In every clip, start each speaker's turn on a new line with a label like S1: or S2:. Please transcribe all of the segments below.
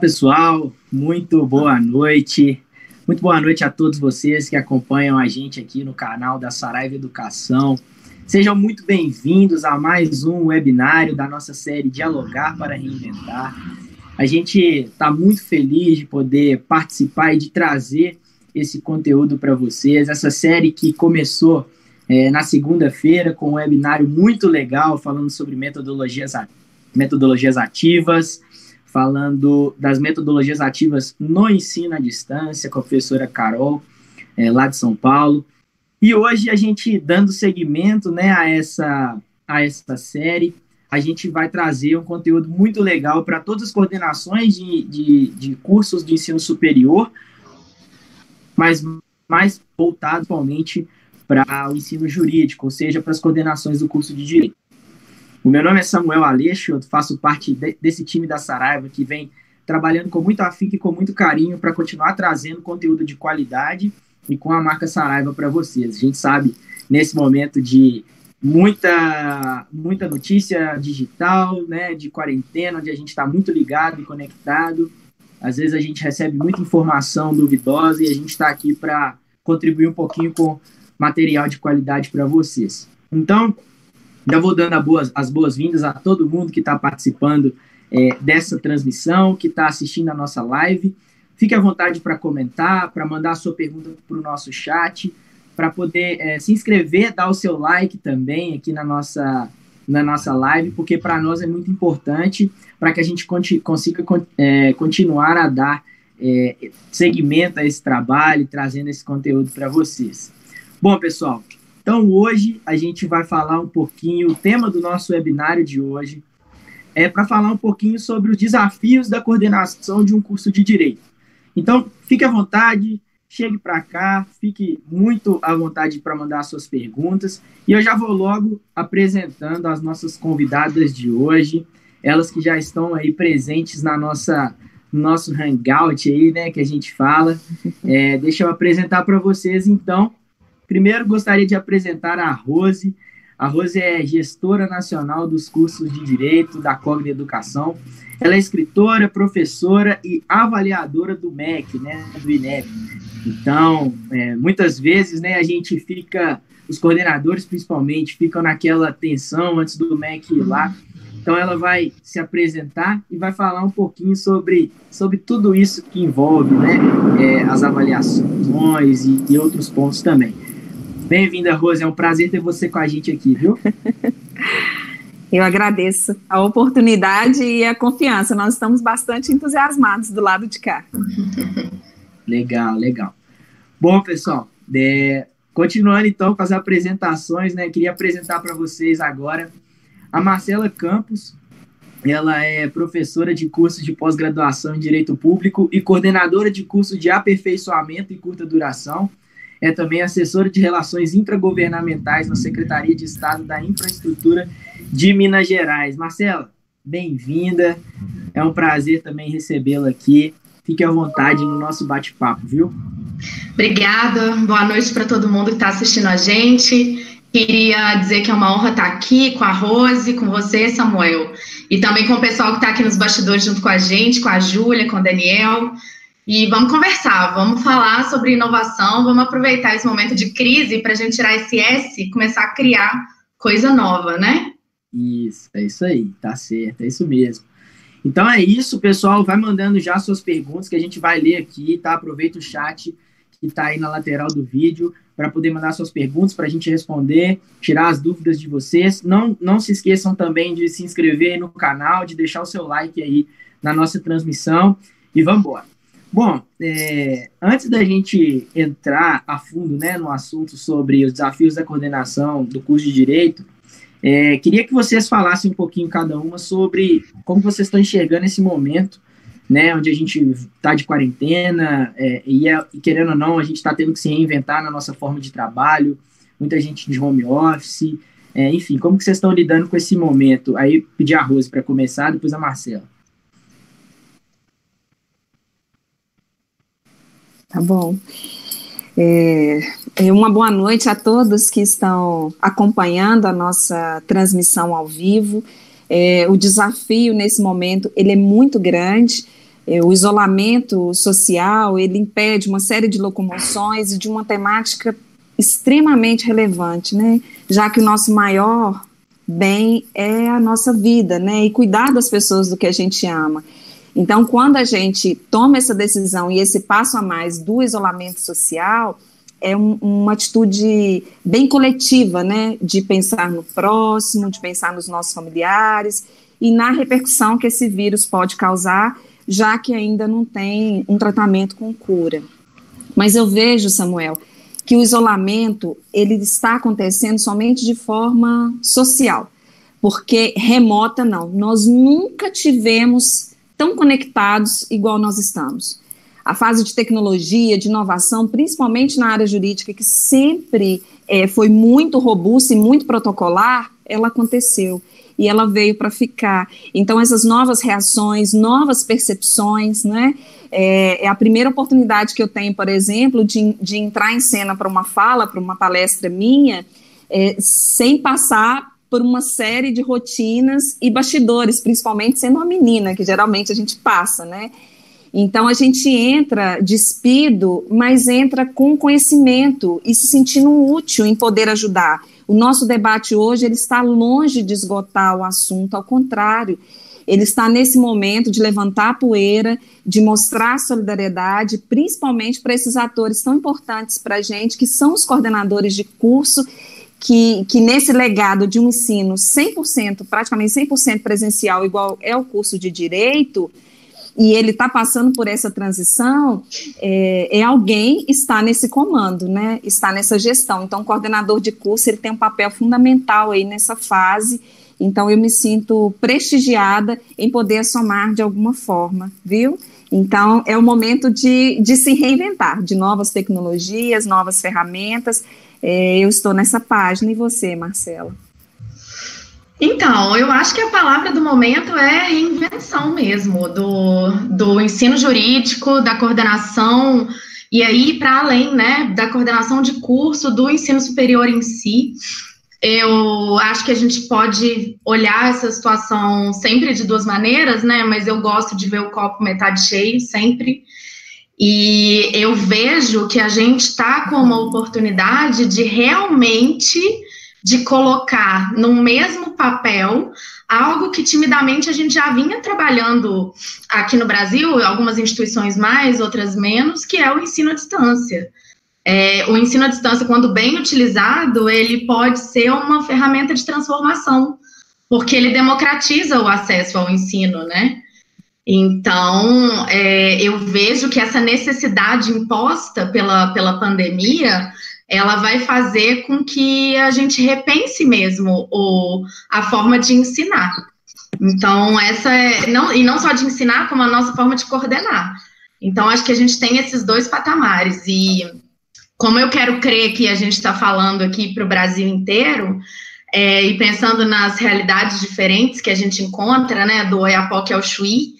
S1: pessoal, muito boa noite. Muito boa noite a todos vocês que acompanham a gente aqui no canal da Saraiva Educação. Sejam muito bem-vindos a mais um webinário da nossa série Dialogar para Reinventar. A gente está muito feliz de poder participar e de trazer esse conteúdo para vocês. Essa série que começou é, na segunda-feira com um webinário muito legal falando sobre metodologias, metodologias ativas, falando das metodologias ativas no ensino à distância, com a professora Carol, é, lá de São Paulo. E hoje a gente, dando seguimento né, a, essa, a essa série, a gente vai trazer um conteúdo muito legal para todas as coordenações de, de, de, cursos de ensino superior, mas mais voltado atualmente para o ensino jurídico, ou seja, para as coordenações do curso de Direito. O meu nome é Samuel Aleixo, eu faço parte de, desse time da Saraiva que vem trabalhando com muito afinco e com muito carinho para continuar trazendo conteúdo de qualidade e com a marca Saraiva para vocês. A gente sabe, nesse momento de muita, muita notícia digital, né, de quarentena, onde a gente está muito ligado e conectado, às vezes a gente recebe muita informação duvidosa e a gente está aqui para contribuir um pouquinho com material de qualidade para vocês. Então, já vou dando boas, as boas-vindas a todo mundo que está participando é, dessa transmissão, que está assistindo a nossa live. Fique à vontade para comentar, para mandar a sua pergunta para o nosso chat, para poder é, se inscrever, dar o seu like também aqui na nossa, na nossa live, porque para nós é muito importante para que a gente consiga é, continuar a dar é, segmento a esse trabalho, trazendo esse conteúdo para vocês. Bom, pessoal, então, hoje a gente vai falar um pouquinho, o tema do nosso webinário de hoje é para falar um pouquinho sobre os desafios da coordenação de um curso de direito. Então, fique à vontade, chegue para cá, fique muito à vontade para mandar suas perguntas. E eu já vou logo apresentando as nossas convidadas de hoje, elas que já estão aí presentes na nossa nosso hangout aí, né, que a gente fala. É, deixa eu apresentar para vocês, então, Primeiro, gostaria de apresentar a Rose. A Rose é gestora nacional dos cursos de Direito da Cogna Educação. Ela é escritora, professora e avaliadora do MEC, né, do INEP. Então, é, muitas vezes, né, a gente fica, os coordenadores principalmente, ficam naquela tensão antes do MEC ir lá. Então, ela vai se apresentar e vai falar um pouquinho sobre, sobre tudo isso que envolve né, é, as avaliações e, e outros pontos também. Bem-vinda, Rose. É um prazer ter você com a gente aqui, viu?
S2: Eu agradeço a oportunidade e a confiança. Nós estamos bastante entusiasmados do lado de cá.
S1: Legal, legal. Bom, pessoal, é, continuando então com as apresentações, né? Queria apresentar para vocês agora a Marcela Campos. Ela é professora de curso de pós-graduação em Direito Público e coordenadora de curso de aperfeiçoamento e curta duração é também assessora de relações intragovernamentais na Secretaria de Estado da Infraestrutura de Minas Gerais. Marcela, bem-vinda. É um prazer também recebê-la aqui. Fique à vontade no nosso bate-papo, viu?
S3: Obrigada. Boa noite para todo mundo que está assistindo a gente. Queria dizer que é uma honra estar aqui com a Rose, com você, Samuel, e também com o pessoal que está aqui nos bastidores junto com a gente, com a Júlia, com o Daniel. E vamos conversar, vamos falar sobre inovação, vamos aproveitar esse momento de crise para a gente tirar esse S e começar a criar coisa nova, né?
S1: Isso, é isso aí, tá certo, é isso mesmo. Então é isso, pessoal. Vai mandando já suas perguntas que a gente vai ler aqui, tá? Aproveita o chat que está aí na lateral do vídeo para poder mandar suas perguntas para a gente responder, tirar as dúvidas de vocês. Não, não se esqueçam também de se inscrever no canal, de deixar o seu like aí na nossa transmissão e vamos embora. Bom, é, antes da gente entrar a fundo né, no assunto sobre os desafios da coordenação do curso de Direito, é, queria que vocês falassem um pouquinho cada uma sobre como vocês estão enxergando esse momento, né, onde a gente está de quarentena é, e, é, e, querendo ou não, a gente está tendo que se reinventar na nossa forma de trabalho, muita gente de home office, é, enfim, como que vocês estão lidando com esse momento? Aí pedir a Rose para começar, depois a Marcela.
S2: Tá bom. É, é, uma boa noite a todos que estão acompanhando a nossa transmissão ao vivo. É, o desafio nesse momento ele é muito grande, É, o isolamento social, ele impede uma série de locomoções e de uma temática extremamente relevante, né? Já que o nosso maior bem é a nossa vida, né? E cuidar das pessoas do que a gente ama. Então, quando a gente toma essa decisão e esse passo a mais do isolamento social, é um, uma atitude bem coletiva, né? De pensar no próximo, de pensar nos nossos familiares e na repercussão que esse vírus pode causar, já que ainda não tem um tratamento com cura. Mas eu vejo, Samuel, que o isolamento ele está acontecendo somente de forma social, porque remota não. Nós nunca tivemos tão conectados igual nós estamos. A fase de tecnologia, de inovação, principalmente na área jurídica, que sempre é, foi muito robusta e muito protocolar, ela aconteceu e ela veio para ficar. Então, essas novas reações, novas percepções, né? É, é, a primeira oportunidade que eu tenho, por exemplo, de, de entrar em cena para uma fala, para uma palestra minha, é, sem passar por uma série de rotinas e bastidores, principalmente sendo uma menina, que geralmente a gente passa, né? Então a gente entra despido, mas entra com conhecimento e se sentindo útil em poder ajudar. O nosso debate hoje ele está longe de esgotar o assunto, ao contrário, ele está nesse momento de levantar a poeira, de mostrar solidariedade, principalmente para esses atores tão importantes para a gente, que são os coordenadores de curso, que, que nesse legado de um ensino 100%, praticamente 100% presencial, igual é o curso de Direito, e ele está passando por essa transição, é, é, alguém está nesse comando, né? Está nessa gestão. Então, o coordenador de curso ele tem um papel fundamental aí nessa fase. Então, eu me sinto prestigiada em poder somar de alguma forma, viu? Então, é o momento de, de se reinventar, de novas tecnologias, novas ferramentas. É, eu estou nessa página, e você, Marcela?
S3: Então, eu acho que a palavra do momento é reinvenção mesmo, do, do ensino jurídico, da coordenação, e aí para além, né, da coordenação de curso, do ensino superior em si. Eu acho que a gente pode olhar essa situação sempre de duas maneiras, né, mas eu gosto de ver o copo metade cheio sempre. E eu vejo que a gente está com uma oportunidade de realmente de colocar no mesmo papel algo que timidamente a gente já vinha trabalhando aqui no Brasil, algumas instituições mais, outras menos, que é o ensino à distância. É, o ensino à distância, quando bem utilizado, ele pode ser uma ferramenta de transformação, porque ele democratiza o acesso ao ensino, né? Então, é, eu vejo que essa necessidade imposta pela, pela pandemia ela vai fazer com que a gente repense mesmo o, a forma de ensinar. Então, essa é, não, e não só de ensinar, como a nossa forma de coordenar. Então, acho que a gente tem esses dois patamares. E como eu quero crer que a gente está falando aqui para o Brasil inteiro, é, e pensando nas realidades diferentes que a gente encontra, né, do Oiapoque ao Chuí,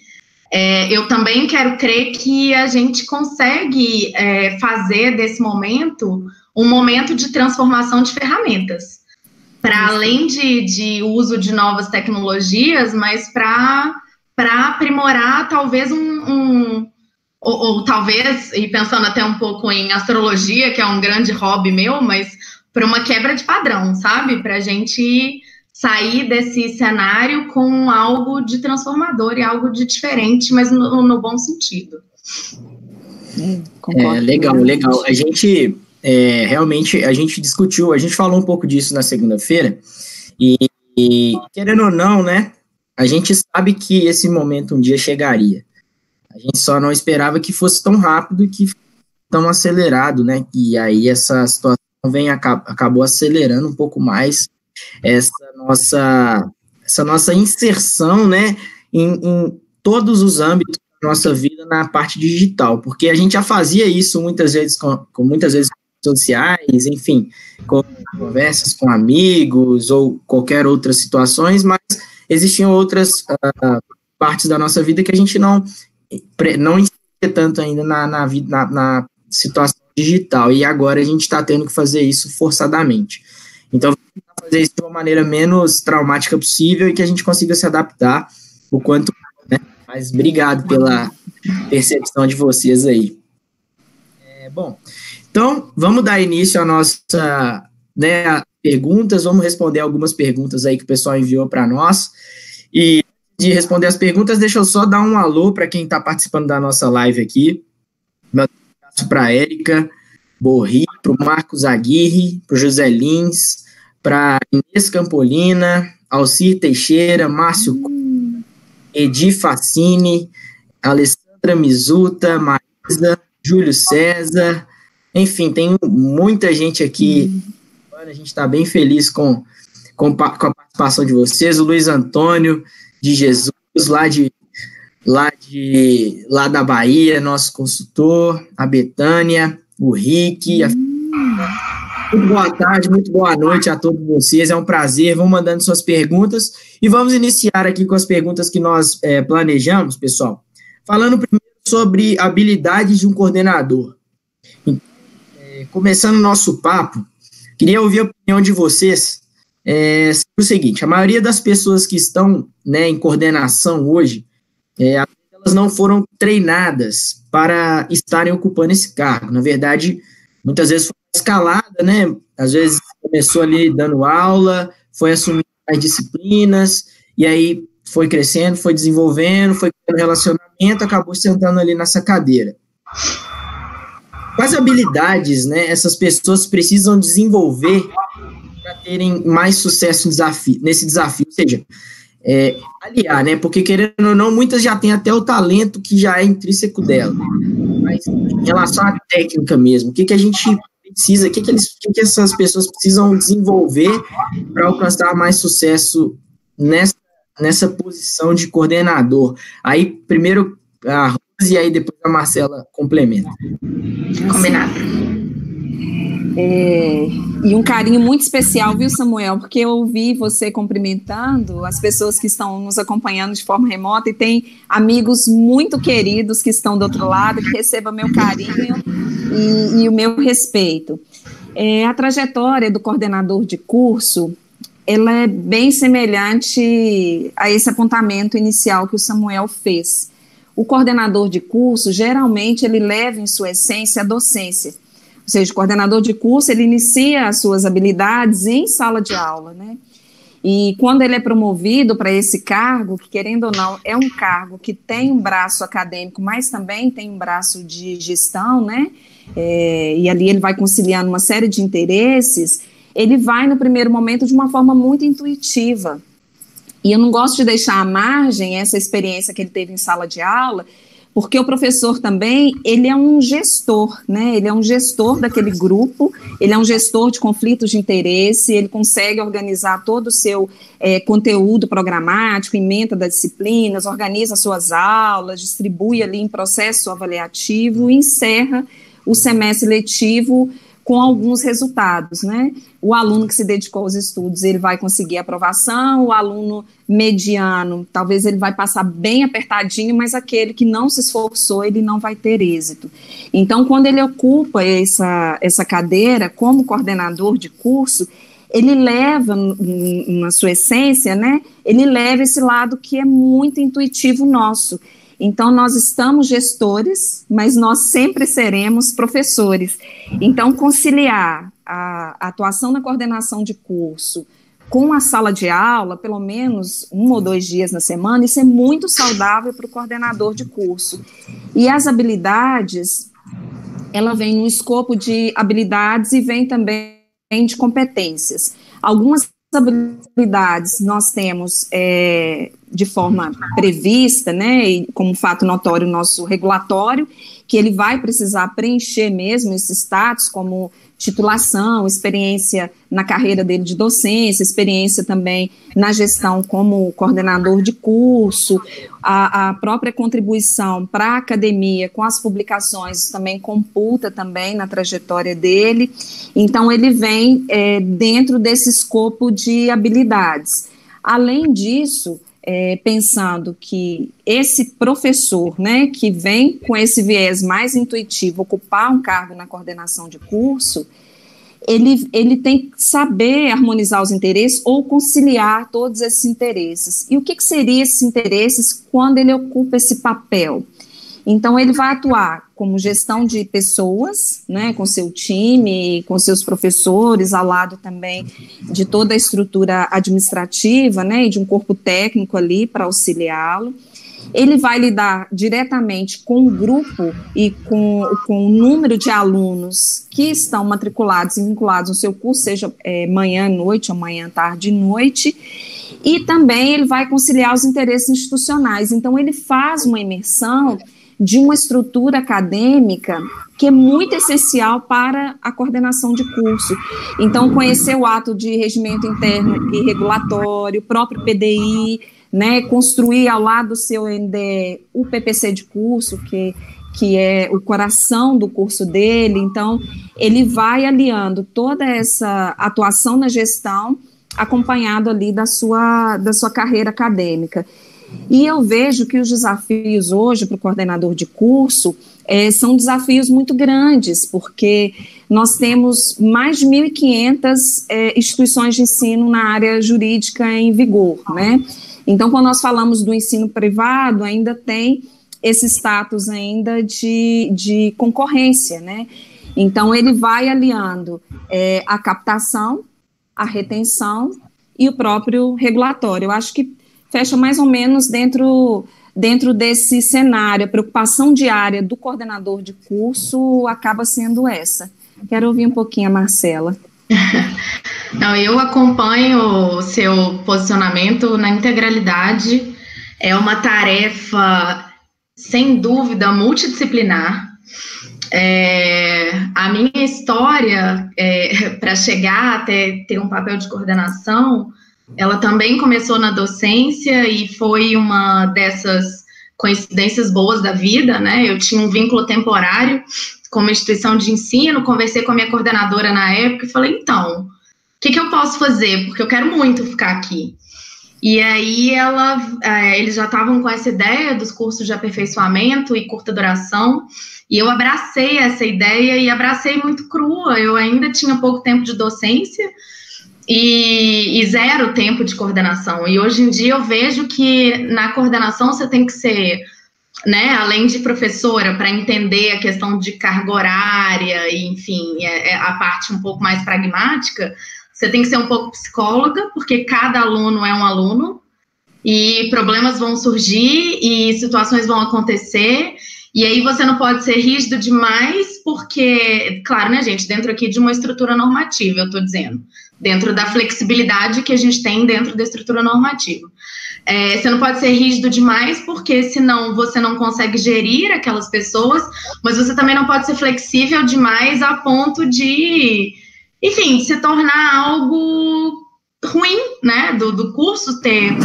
S3: é, eu também quero crer que a gente consegue é, fazer desse momento um momento de transformação de ferramentas, para além de, de uso de novas tecnologias, mas para aprimorar talvez um, um ou, ou, talvez, e pensando até um pouco em astrologia, que é um grande hobby meu, mas para uma quebra de padrão, sabe? Para a gente sair desse cenário com algo de transformador e algo de diferente, mas no, no bom sentido.
S1: Hum, é, legal, legal. A gente é, realmente a gente discutiu, a gente falou um pouco disso na segunda-feira, e, e, querendo ou não, né, a gente sabe que esse momento um dia chegaria. A gente só não esperava que fosse tão rápido e que tão acelerado, né, e aí essa situação vem, acabou acelerando um pouco mais essa nossa, essa nossa inserção, né, em, em todos os âmbitos da nossa vida na parte digital, porque a gente já fazia isso muitas vezes com, com muitas vezes sociais, enfim, com conversas com amigos ou qualquer outras situações, mas existiam outras uh, partes da nossa vida que a gente não não tanto ainda na, na, na, na situação digital, e agora a gente está tendo que fazer isso forçadamente. Fazer isso de uma maneira menos traumática possível e que a gente consiga se adaptar o quanto, né? Mas obrigado pela percepção de vocês aí. É, bom, então vamos dar início à nossa né, perguntas, vamos responder algumas perguntas aí que o pessoal enviou para nós. E de responder as perguntas, deixa eu só dar um alô para quem está participando da nossa live aqui. Meu abraço para a Érica Borri, para o Marcos Aguirre, para o José Lins, para Inês Campolina, Alcir Teixeira, Márcio hum. Edi Facine, Alessandra Mizuta, Marisa, Júlio César, enfim, tem muita gente aqui. Hum. A gente está bem feliz com, com, com a participação de vocês. O Luiz Antônio, de Jesus, lá de lá de lá da Bahia, nosso consultor, a Betânia, o Rick, a... muito boa tarde, muito boa noite a todos vocês, é um prazer, vão mandando suas perguntas e vamos iniciar aqui com as perguntas que nós é, planejamos, pessoal, falando primeiro sobre habilidades de um coordenador. Então, é, começando o nosso papo, queria ouvir a opinião de vocês é o seguinte: a maioria das pessoas que estão né, em coordenação hoje, é, elas não foram treinadas para estarem ocupando esse cargo. Na verdade, muitas vezes escalada, né? Às vezes começou ali dando aula, foi assumindo as disciplinas, e aí foi crescendo, foi desenvolvendo, foi criando relacionamento, acabou sentando ali nessa cadeira. Quais habilidades, né, essas pessoas precisam desenvolver para terem mais sucesso desafio, nesse desafio, ou seja, é, aliar, né? Porque querendo ou não, muitas já têm até o talento que já é intrínseco dela. Mas em relação à técnica mesmo, o que, que a gente precisa, o que, que, que, que essas pessoas precisam desenvolver para alcançar mais sucesso nessa, nessa posição de coordenador? Aí, primeiro a Rose e aí depois a Marcela complementa.
S2: Combinado. É, e um carinho muito especial, viu, Samuel? Porque eu ouvi você cumprimentando as pessoas que estão nos acompanhando de forma remota e tem amigos muito queridos que estão do outro lado, que recebam meu carinho e, e o meu respeito. É, a trajetória do coordenador de curso ela é bem semelhante a esse apontamento inicial que o Samuel fez. O coordenador de curso, geralmente, ele leva em sua essência a docência ou seja, o coordenador de curso, ele inicia as suas habilidades em sala de aula, né? E quando ele é promovido para esse cargo, que querendo ou não, é um cargo que tem um braço acadêmico, mas também tem um braço de gestão, né? É, e ali ele vai conciliando uma série de interesses, ele vai no primeiro momento de uma forma muito intuitiva. E eu não gosto de deixar à margem essa experiência que ele teve em sala de aula, porque o professor também, ele é um gestor, né? Ele é um gestor daquele grupo, ele é um gestor de conflitos de interesse, ele consegue organizar todo o seu é, conteúdo programático, emenda das disciplinas, organiza suas aulas, distribui ali em processo avaliativo encerra o semestre letivo com alguns resultados, né? O aluno que se dedicou aos estudos, ele vai conseguir aprovação, o aluno mediano, talvez ele vai passar bem apertadinho, mas aquele que não se esforçou, ele não vai ter êxito. Então, quando ele ocupa essa, essa cadeira como coordenador de curso, ele leva, na sua essência, né? Ele leva esse lado que é muito intuitivo nosso, então, nós estamos gestores, mas nós sempre seremos professores. Então, conciliar a, atuação na coordenação de curso com a sala de aula, pelo menos um ou dois dias na semana, isso é muito saudável para o coordenador de curso. E as habilidades, ela vem no escopo de habilidades e vem também de competências. Algumas habilidades nós temos é, de forma prevista, né, e como fato notório nosso regulatório, que ele vai precisar preencher mesmo esse status como titulação, experiência na carreira dele de docência, experiência também na gestão como coordenador de curso, a, a própria contribuição para a academia com as publicações também computa também na trajetória dele. Então ele vem é, dentro desse escopo de habilidades. Além disso, é, pensando que esse professor, né, que vem com esse viés mais intuitivo, ocupar um cargo na coordenação de curso, ele, ele tem que saber harmonizar os interesses ou conciliar todos esses interesses. E o que, que seriam esses interesses quando ele ocupa esse papel? Então, ele vai atuar como gestão de pessoas, né, com seu time, com seus professores, ao lado também de toda a estrutura administrativa, né, e de um corpo técnico ali para auxiliá-lo. Ele vai lidar diretamente com o grupo e com, com o número de alunos que estão matriculados e vinculados no seu curso, seja é, manhã, noite, ou manhã, tarde, noite. E também ele vai conciliar os interesses institucionais. Então, ele faz uma imersão de uma estrutura acadêmica que é muito essencial para a coordenação de curso. Então, conhecer o ato de regimento interno e regulatório, o próprio PDI, né, construir ao lado do seu NDE o PPC de curso, que, que é o coração do curso dele. Então, ele vai aliando toda essa atuação na gestão, acompanhado ali da sua, da sua carreira acadêmica. E eu vejo que os desafios hoje para o coordenador de curso é, são desafios muito grandes, porque nós temos mais de 1.500 é, instituições de ensino na área jurídica em vigor, né? Então, quando nós falamos do ensino privado, ainda tem esse status ainda de, de concorrência, né? Então, ele vai aliando é, a captação, a retenção e o próprio regulatório. Eu acho que fecha mais ou menos dentro, dentro desse cenário. A preocupação diária do coordenador de curso acaba sendo essa. Quero ouvir um pouquinho a Marcela.
S3: Não, eu acompanho o seu posicionamento na integralidade. É uma tarefa, sem dúvida, multidisciplinar. É, a minha história é, para chegar até ter um papel de coordenação ela também começou na docência e foi uma dessas coincidências boas da vida, né? Eu tinha um vínculo temporário com uma instituição de ensino, conversei com a minha coordenadora na época e falei, então, o que, que eu posso fazer? Porque eu quero muito ficar aqui. E aí ela, é, eles já estavam com essa ideia dos cursos de aperfeiçoamento e curta duração, e eu abracei essa ideia e abracei muito crua. Eu ainda tinha pouco tempo de docência, e, e, zero tempo de coordenação. E hoje em dia eu vejo que na coordenação você tem que ser, né, além de professora, para entender a questão de carga horária, e, enfim, é, é a parte um pouco mais pragmática, você tem que ser um pouco psicóloga, porque cada aluno é um aluno, e problemas vão surgir, e situações vão acontecer, e aí você não pode ser rígido demais, porque, claro, né, gente, dentro aqui de uma estrutura normativa, eu estou dizendo dentro da flexibilidade que a gente tem dentro da estrutura normativa. É, você não pode ser rígido demais, porque senão você não consegue gerir aquelas pessoas, mas você também não pode ser flexível demais a ponto de, enfim, se tornar algo ruim, né? Do, do curso ter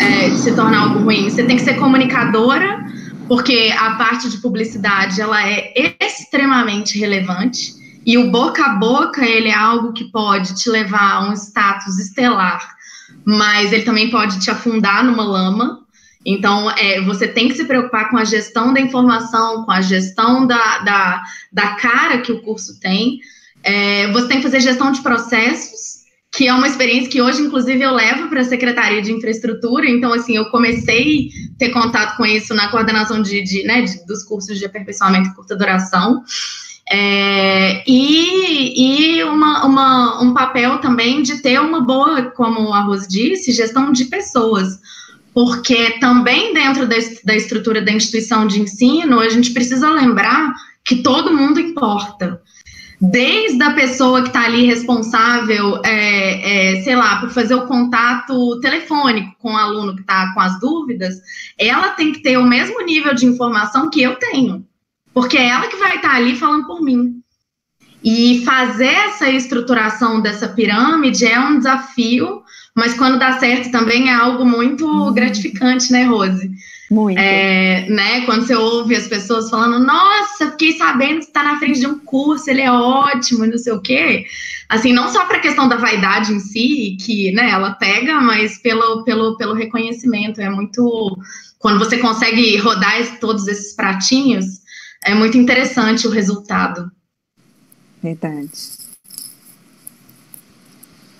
S3: é, se tornar algo ruim. Você tem que ser comunicadora, porque a parte de publicidade ela é extremamente relevante. E o boca a boca, ele é algo que pode te levar a um status estelar, mas ele também pode te afundar numa lama. Então, é, você tem que se preocupar com a gestão da informação, com a gestão da, da, da cara que o curso tem. É, você tem que fazer gestão de processos, que é uma experiência que hoje, inclusive, eu levo para a Secretaria de Infraestrutura. Então, assim, eu comecei a ter contato com isso na coordenação de, de, né, de dos cursos de aperfeiçoamento e curta duração. É, e e uma, uma, um papel também de ter uma boa, como a Rose disse, gestão de pessoas. Porque também dentro da, da estrutura da instituição de ensino, a gente precisa lembrar que todo mundo importa desde a pessoa que está ali responsável, é, é, sei lá, por fazer o contato telefônico com o aluno que está com as dúvidas, ela tem que ter o mesmo nível de informação que eu tenho porque é ela que vai estar ali falando por mim. E fazer essa estruturação dessa pirâmide é um desafio, mas quando dá certo também é algo muito uhum. gratificante, né, Rose?
S2: Muito.
S3: É, né, quando você ouve as pessoas falando, nossa, fiquei sabendo que está na frente de um curso, ele é ótimo, não sei o quê. Assim, não só para a questão da vaidade em si, que né, ela pega, mas pelo, pelo, pelo reconhecimento. É muito. Quando você consegue rodar todos esses pratinhos, é muito interessante o resultado.
S2: Verdade.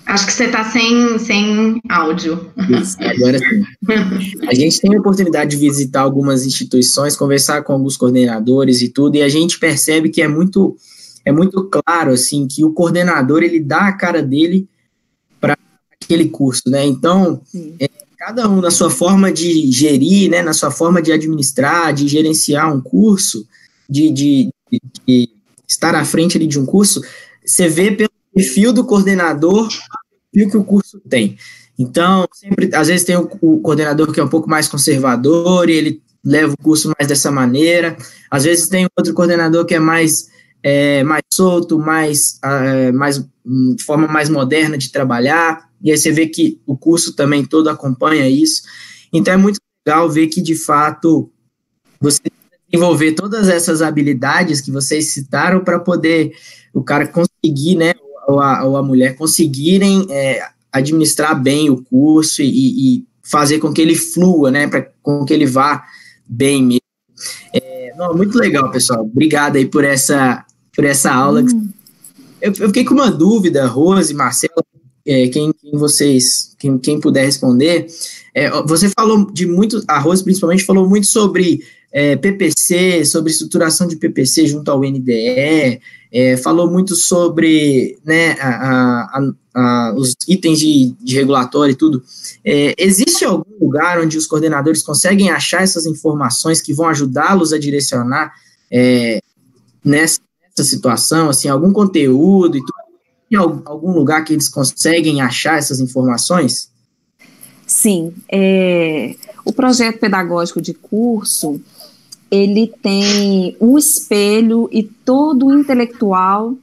S3: Acho que você está sem, sem áudio.
S1: Isso, agora sim. A gente tem a oportunidade de visitar algumas instituições, conversar com alguns coordenadores e tudo, e a gente percebe que é muito, é muito claro, assim, que o coordenador, ele dá a cara dele para aquele curso, né? Então, é, cada um na sua forma de gerir, né, na sua forma de administrar, de gerenciar um curso, de, de, de estar à frente ali de um curso, você vê pelo perfil do coordenador o que o curso tem. Então, sempre, às vezes tem o, o, coordenador que é um pouco mais conservador e ele leva o curso mais dessa maneira. Às vezes tem outro coordenador que é mais, é, mais solto, mais, é, mais de forma mais moderna de trabalhar. E aí você vê que o curso também todo acompanha isso. Então é muito legal ver que de fato você desenvolver todas essas habilidades que vocês citaram para poder o cara conseguir, né, ou a, ou a mulher conseguirem é, administrar bem o curso e, e, fazer com que ele flua, né, para com que ele vá bem mesmo. É, não, muito legal, pessoal. Obrigado aí por essa, por essa aula. Hum. Eu, eu, fiquei com uma dúvida, Rose, Marcela, é, quem, quem, vocês, quem, quem puder responder. É, você falou de muito, a Rose principalmente falou muito sobre é, PPC, sobre estruturação de PPC junto ao NDE, é, falou muito sobre né, a, a, a, os itens de, de regulatório e tudo. É, existe algum lugar onde os coordenadores conseguem achar essas informações que vão ajudá-los a direcionar é, nessa, nessa, situação, assim, algum conteúdo e tudo? Tem algum lugar que eles conseguem achar essas informações?
S2: Sim, é, o projeto pedagógico de curso ele tem um espelho e todo o intelectual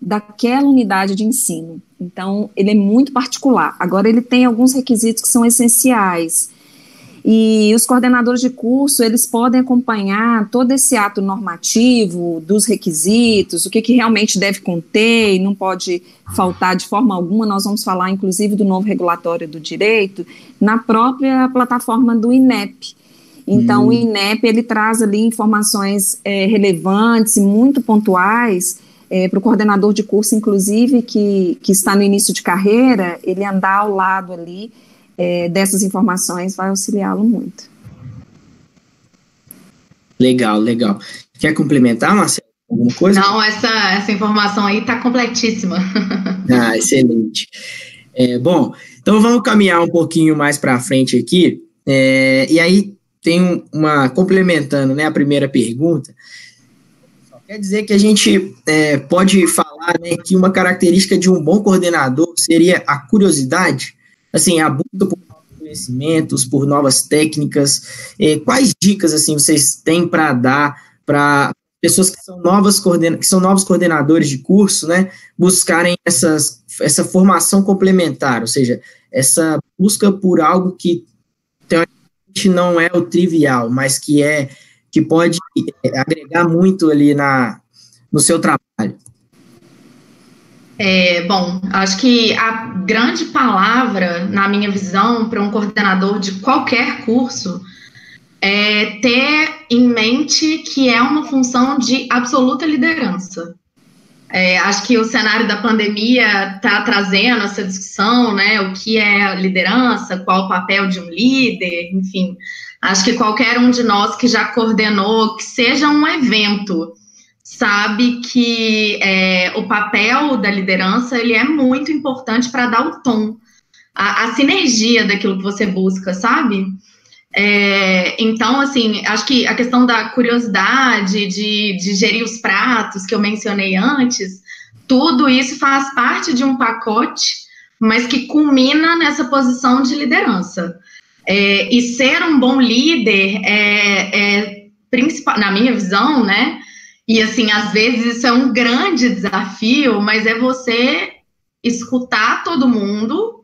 S2: daquela unidade de ensino. Então, ele é muito particular. Agora, ele tem alguns requisitos que são essenciais. E os coordenadores de curso, eles podem acompanhar todo esse ato normativo dos requisitos, o que, que realmente deve conter e não pode faltar de forma alguma. Nós vamos falar, inclusive, do novo regulatório do direito na própria plataforma do INEP. Então, hum. o INEP, ele traz ali informações é, relevantes e muito pontuais é, para o coordenador de curso, inclusive, que, que está no início de carreira, ele andar ao lado ali é, dessas informações vai auxiliá-lo muito.
S1: Legal, legal. Quer complementar, Marcelo? Alguma coisa?
S3: Não, essa, essa informação aí está completíssima.
S1: ah, excelente. É, bom, então vamos caminhar um pouquinho mais para frente aqui. É, e aí, tem uma complementando, né, a primeira pergunta. Quer dizer que a gente é, pode falar né, que uma característica de um bom coordenador seria a curiosidade, assim, a busca por conhecimentos, por novas técnicas. É, quais dicas assim vocês têm para dar para pessoas que são novas que são novos coordenadores de curso, né, buscarem essas, essa formação complementar, ou seja, essa busca por algo que não é o trivial, mas que é que pode é, agregar muito ali na, no seu trabalho?
S3: É, bom, acho que a grande palavra, na minha visão, para um coordenador de qualquer curso é ter em mente que é uma função de absoluta liderança. É, acho que o cenário da pandemia está trazendo essa discussão, né? O que é liderança, qual o papel de um líder, enfim. Acho que qualquer um de nós que já coordenou, que seja um evento, sabe que é, o papel da liderança ele é muito importante para dar o tom, a, a sinergia daquilo que você busca, sabe? É, então, assim, acho que a questão da curiosidade, de, de gerir os pratos que eu mencionei antes, tudo isso faz parte de um pacote, mas que culmina nessa posição de liderança. É, e ser um bom líder é, é na minha visão, né? E assim, às vezes isso é um grande desafio, mas é você escutar todo mundo,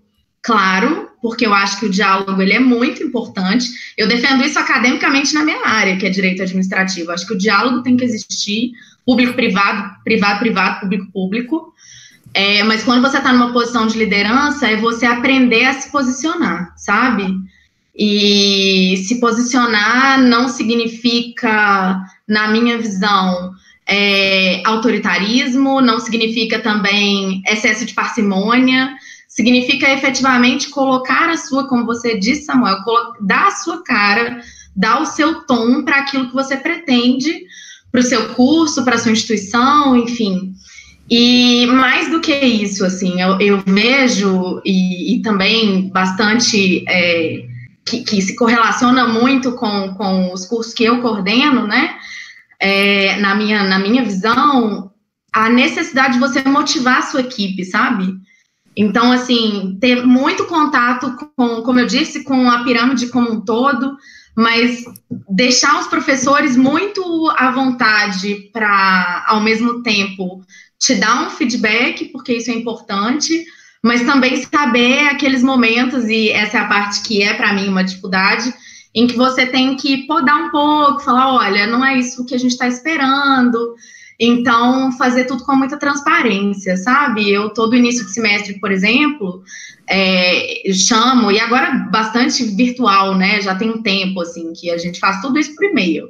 S3: claro, porque eu acho que o diálogo ele é muito importante. Eu defendo isso academicamente na minha área, que é direito administrativo. Acho que o diálogo tem que existir, público-privado, privado-privado, público-público. É, mas quando você está numa posição de liderança, é você aprender a se posicionar, sabe? E se posicionar não significa, na minha visão, é, autoritarismo, não significa também excesso de parcimônia, significa efetivamente colocar a sua, como você disse, Samuel, dar a sua cara, dar o seu tom para aquilo que você pretende para o seu curso, para a sua instituição, enfim. E mais do que isso, assim, eu, eu vejo e, e, também bastante é, que, que, se correlaciona muito com, com os cursos que eu coordeno, né? É, na, minha, na minha visão, a necessidade de você motivar a sua equipe, sabe? Então, assim, ter muito contato com, como eu disse, com a pirâmide como um todo, mas deixar os professores muito à vontade para, ao mesmo tempo, te dar um feedback, porque isso é importante, mas também saber aqueles momentos, e essa é a parte que é para mim uma dificuldade, em que você tem que podar um pouco, falar, olha, não é isso que a gente está esperando, então, fazer tudo com muita transparência, sabe? Eu, todo início de semestre, por exemplo, é, chamo, e agora bastante virtual, né? Já tem um tempo, assim, que a gente faz tudo isso por e-mail.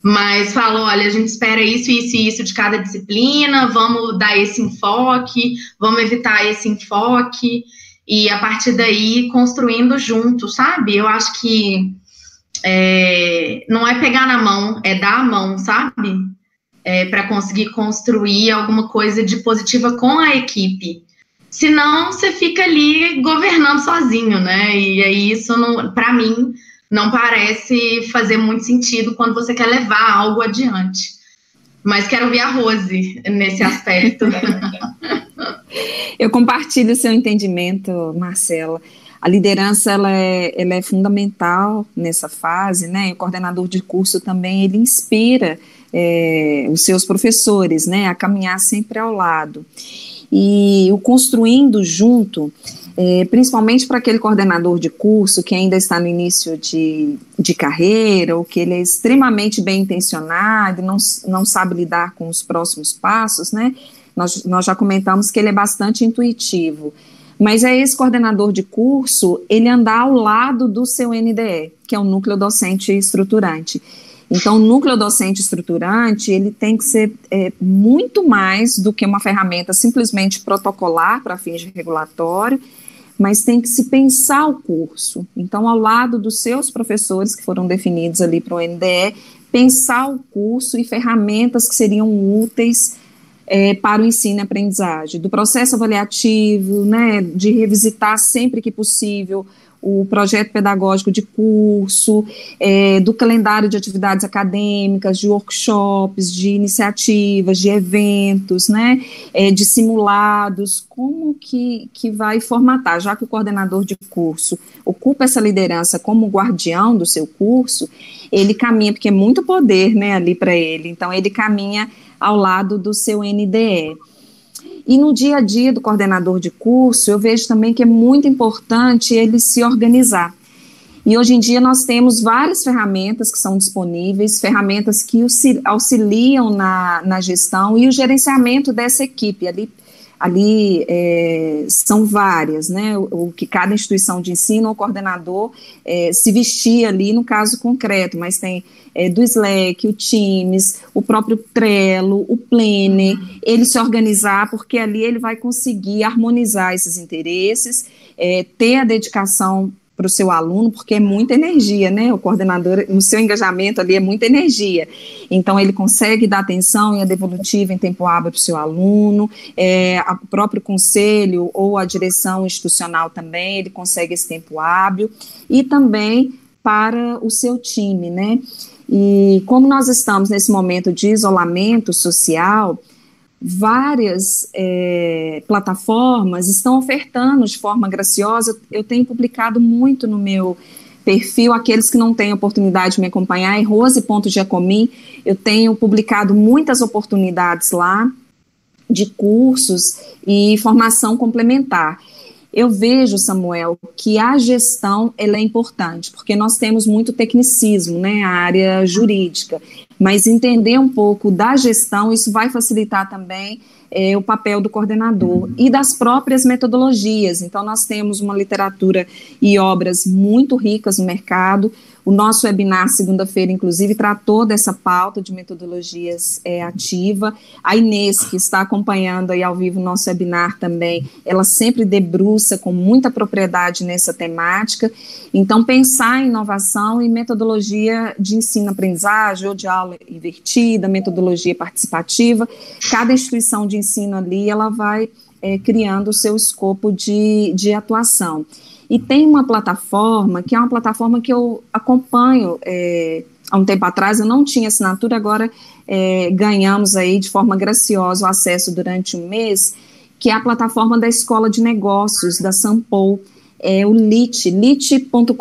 S3: Mas falo, olha, a gente espera isso, isso e isso de cada disciplina, vamos dar esse enfoque, vamos evitar esse enfoque, e a partir daí construindo junto, sabe? Eu acho que é, não é pegar na mão, é dar a mão, sabe? É, para conseguir construir alguma coisa de positiva com a equipe. Senão você fica ali governando sozinho, né? E aí isso, para mim, não parece fazer muito sentido quando você quer levar algo adiante. Mas quero ouvir a Rose nesse aspecto.
S2: Eu compartilho o seu entendimento, Marcela. A liderança ela é, ela é fundamental nessa fase, né? O coordenador de curso também ele inspira é, os seus professores, né, a caminhar sempre ao lado. E o construindo junto, é, principalmente para aquele coordenador de curso que ainda está no início de, de carreira, ou que ele é extremamente bem intencionado não, não sabe lidar com os próximos passos, né? Nós, nós já comentamos que ele é bastante intuitivo. Mas é esse coordenador de curso, ele andar ao lado do seu NDE, que é o núcleo docente estruturante. Então, o núcleo docente estruturante, ele tem que ser é, muito mais do que uma ferramenta simplesmente protocolar para fins de regulatório, mas tem que se pensar o curso. Então, ao lado dos seus professores que foram definidos ali para o NDE, pensar o curso e ferramentas que seriam úteis é, para o ensino e aprendizagem, do processo avaliativo, né, de revisitar sempre que possível o projeto pedagógico de curso, é, do calendário de atividades acadêmicas, de workshops, de iniciativas, de eventos, né, é, de simulados, como que, que vai formatar, já que o coordenador de curso ocupa essa liderança como guardião do seu curso, ele caminha, porque é muito poder, né, ali para ele, então ele caminha ao lado do seu NDE. E no dia a dia do coordenador de curso, eu vejo também que é muito importante ele se organizar. E hoje em dia nós temos várias ferramentas que são disponíveis, ferramentas que auxiliam na, na gestão e o gerenciamento dessa equipe. Ali ali é, são várias, né? O, o, que cada instituição de ensino ou coordenador é, se vestia ali no caso concreto, mas tem é, do Slack, o Teams, o próprio Trello, o Planner, ele se organizar, porque ali ele vai conseguir harmonizar esses interesses, é, ter a dedicação para o seu aluno, porque é muita energia, né? O coordenador, no seu engajamento ali é muita energia. Então, ele consegue dar atenção e a devolutiva em tempo hábil para o seu aluno, é, o próprio conselho ou a direção institucional também, ele consegue esse tempo hábil, e também para o seu time, né? E como nós estamos nesse momento de isolamento social, várias é, plataformas estão ofertando de forma graciosa. Eu tenho publicado muito no meu perfil, aqueles que não têm oportunidade de me acompanhar, é rose.giacomin, eu tenho publicado muitas oportunidades lá de cursos e formação complementar. Eu vejo, Samuel, que a gestão ela é importante, porque nós temos muito tecnicismo, né, a área jurídica, mas entender um pouco da gestão, isso vai facilitar também é, o papel do coordenador e das próprias metodologias. Então, nós temos uma literatura e obras muito ricas no mercado. O nosso webinar, segunda-feira, inclusive, tratou dessa pauta de metodologias é, ativa. A Inês, que está acompanhando aí ao vivo o nosso webinar também, ela sempre debruça com muita propriedade nessa temática. Então, pensar em inovação e metodologia de ensino-aprendizagem ou de aula invertida, metodologia participativa, cada instituição de ensino ali, ela vai é, criando o seu escopo de, de atuação. E tem uma plataforma, que é uma plataforma que eu acompanho é, há um tempo atrás, eu não tinha assinatura, agora é, ganhamos aí de forma graciosa o acesso durante um mês, que é a plataforma da Escola de Negócios, da Sampol, é o LIT, lit.com.br.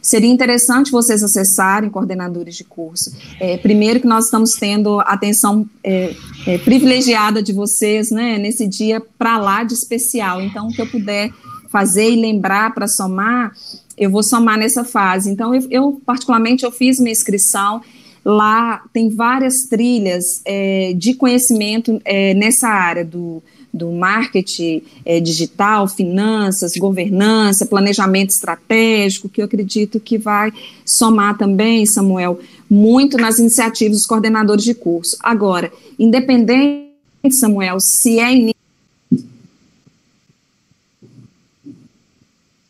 S2: Seria interessante vocês acessarem, coordenadores de curso. É, primeiro que nós estamos tendo atenção é, é, privilegiada de vocês, né, nesse dia para lá de especial. Então, o que eu puder fazer e lembrar para somar, eu vou somar nessa fase. Então, eu, eu, particularmente, eu fiz minha inscrição. Lá tem várias trilhas é, de conhecimento é, nessa área do, do marketing é, digital, finanças, governança, planejamento estratégico, que eu acredito que vai somar também, Samuel, muito nas iniciativas dos coordenadores de curso. Agora, independente, Samuel, se é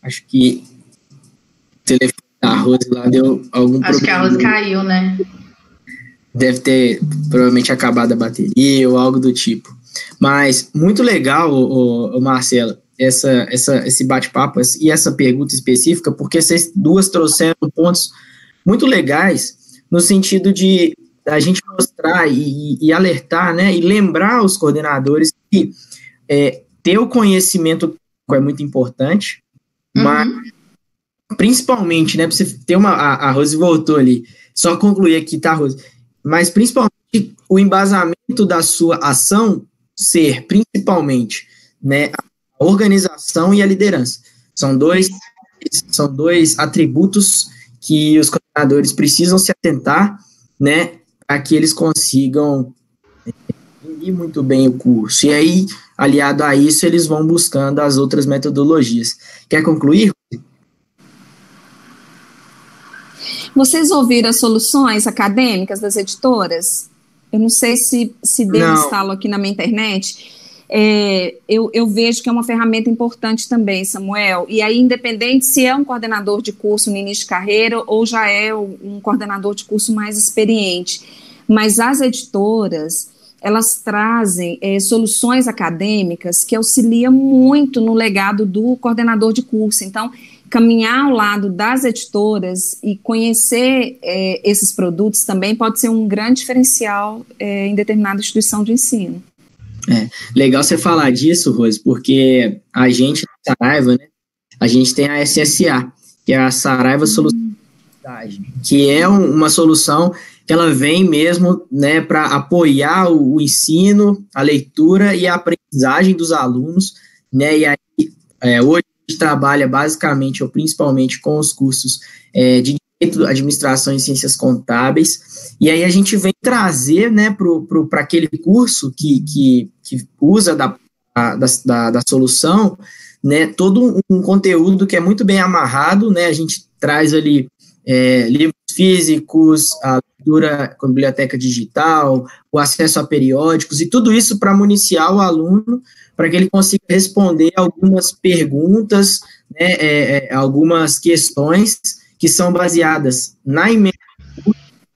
S1: Acho que o telefone da Rose lá deu algum
S3: Acho problema. Acho que a Rose caiu, né?
S1: Deve ter provavelmente acabado a bateria ou algo do tipo. Mas muito legal, o, Marcelo, essa, essa, esse bate-papo e essa pergunta específica, porque vocês duas trouxeram pontos muito legais no sentido de a gente mostrar e, e alertar, né, e lembrar os coordenadores que é, ter o conhecimento é muito importante, Uhum. Mas, principalmente, né, pra você ter uma. A, a Rose voltou ali. Só concluir aqui, tá, Rose? Mas, principalmente, o embasamento da sua ação ser, principalmente, né, a organização e a liderança. São dois, são dois atributos que os coordenadores precisam se atentar, né, para que eles consigam entender muito bem o curso. E aí, aliado a isso, eles vão buscando as outras metodologias. Quer concluir?
S2: Vocês ouviram as soluções acadêmicas das editoras? Eu não sei se, se deu instalo aqui na minha internet. É, eu, eu, vejo que é uma ferramenta importante também, Samuel. E aí, independente se é um coordenador de curso no início de carreira ou já é um coordenador de curso mais experiente, mas as editoras, elas trazem é, soluções acadêmicas que auxiliam muito no legado do coordenador de curso. Então, caminhar ao lado das editoras e conhecer é, esses produtos também pode ser um grande diferencial é, em determinada instituição de ensino.
S1: É, legal você falar disso, Rose, porque a gente na Saraiva, né, a gente tem a SSA, que é a Saraiva Solução que é um, uma solução ela vem mesmo né, para apoiar o, o, ensino, a leitura e a aprendizagem dos alunos, né, e aí é, hoje a gente trabalha basicamente ou principalmente com os cursos é, de Direito, Administração e Ciências Contábeis, e aí a gente vem trazer né, para aquele curso que, que, que usa da, da, da, solução, né, todo um conteúdo que é muito bem amarrado, né, a gente traz ali é, livros físicos, a leitura com biblioteca digital, o acesso a periódicos, e tudo isso para municiar o aluno, para que ele consiga responder algumas perguntas, né, é, é, algumas questões que são baseadas na emenda,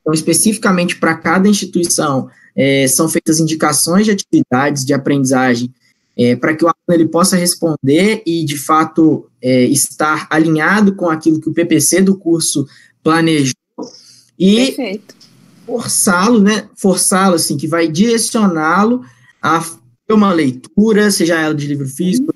S1: então, especificamente para cada instituição, é, são feitas indicações de atividades de aprendizagem é, para que o aluno ele possa responder e, de fato, é, estar alinhado com aquilo que o PPC do curso planejou. E forçá-lo, né, forçá-lo, assim, que vai direcioná-lo a uma leitura, seja ela de livro físico,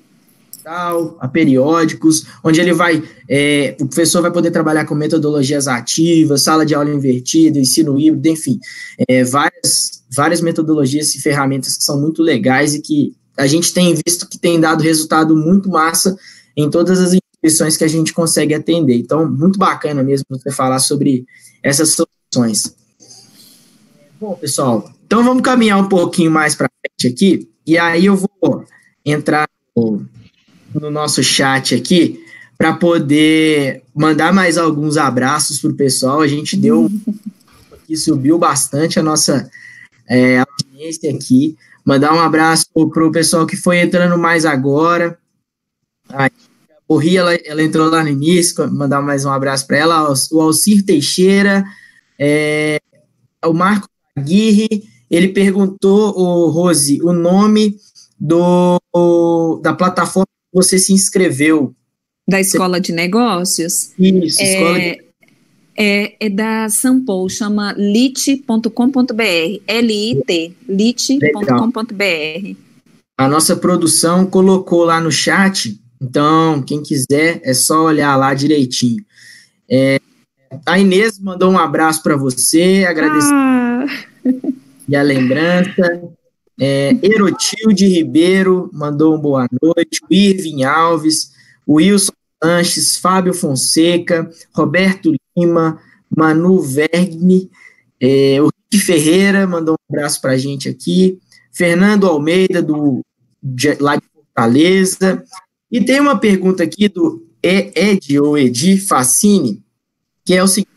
S1: digital, a periódicos, onde ele vai, é, o professor vai poder trabalhar com metodologias ativas, sala de aula invertida, ensino híbrido, enfim, é, várias, várias metodologias e ferramentas que são muito legais e que a gente tem visto que tem dado resultado muito massa em todas as instituições que a gente consegue atender. Então, muito bacana mesmo você falar sobre essas soluções. Bom, pessoal, então vamos caminhar um pouquinho mais para frente aqui, e aí eu vou entrar no, no nosso chat aqui para poder mandar mais alguns abraços para o pessoal. A gente deu que subiu bastante a nossa é, audiência aqui. Mandar um abraço para o pessoal que foi entrando mais agora. A Borri, ela, ela entrou lá no início, mandar mais um abraço para ela. O Alcir Teixeira, é, o Marco Aguirre, ele perguntou, o Rose, o nome do, da plataforma que você se inscreveu.
S2: Da Escola de Negócios?
S1: Isso, é, Escola de...
S2: é, é da Sampo, chama lit.com.br, L-I-T, lit.com.br.
S1: A nossa produção colocou lá no chat, então quem quiser é só olhar lá direitinho. É, a Inês mandou um abraço para você, agradecer ah. e a lembrança. É, Erotilde Ribeiro mandou um boa noite. O Irving Alves, o Wilson Sanches, Fábio Fonseca, Roberto Lima, Manu Vergne, é, o Rick Ferreira mandou um abraço para a gente aqui. Fernando Almeida, do, de, lá de Fortaleza. E tem uma pergunta aqui do Ed ou Edi Facine, que é o seguinte: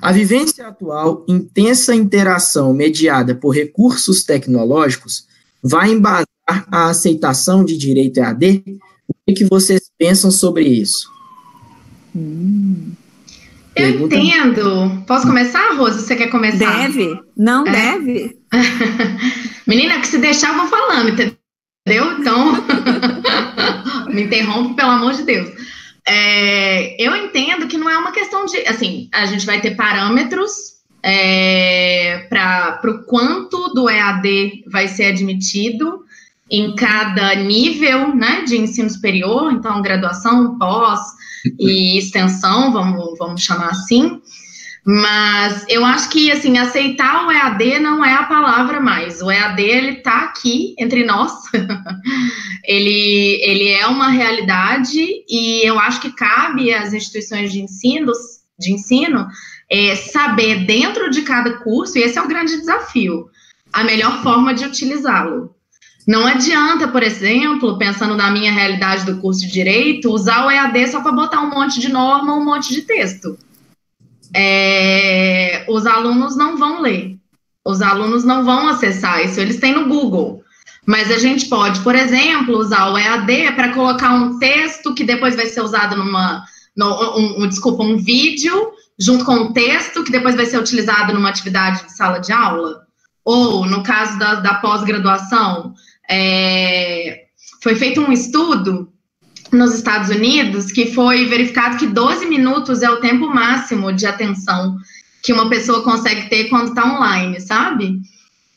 S1: a vivência atual, intensa interação mediada por recursos tecnológicos, vai embasar a aceitação de direito EAD? O que, que vocês pensam sobre isso?
S3: Hum. Eu entendo. Posso começar, Rosa? Você quer começar?
S2: Deve. Não é? deve.
S3: Menina, que se deixar, eu vou falando, entendeu? Então, me interrompe, pelo amor de Deus. É, eu entendo que não é uma questão de. Assim, a gente vai ter parâmetros é, para o quanto do EAD vai ser admitido em cada nível né, de ensino superior, então graduação, pós e extensão, vamos, vamos chamar assim. Mas eu acho que, assim, aceitar o EAD não é a palavra mais. O EAD, ele tá aqui entre nós. ele, ele é uma realidade e eu acho que cabe às instituições de ensino, de ensino é, saber dentro de cada curso, e esse é o grande desafio, a melhor forma de utilizá-lo. Não adianta, por exemplo, pensando na minha realidade do curso de Direito, usar o EAD só para botar um monte de norma, um monte de texto é, os alunos não vão ler, os alunos não vão acessar isso, eles têm no Google. Mas a gente pode, por exemplo, usar o EAD para colocar um texto que depois vai ser usado numa. No, um, um, desculpa, um vídeo junto com um texto que depois vai ser utilizado numa atividade de sala de aula. Ou, no caso da, da pós-graduação, é, foi feito um estudo nos Estados Unidos que foi verificado que 12 minutos é o tempo máximo de atenção que uma pessoa consegue ter quando está online, sabe?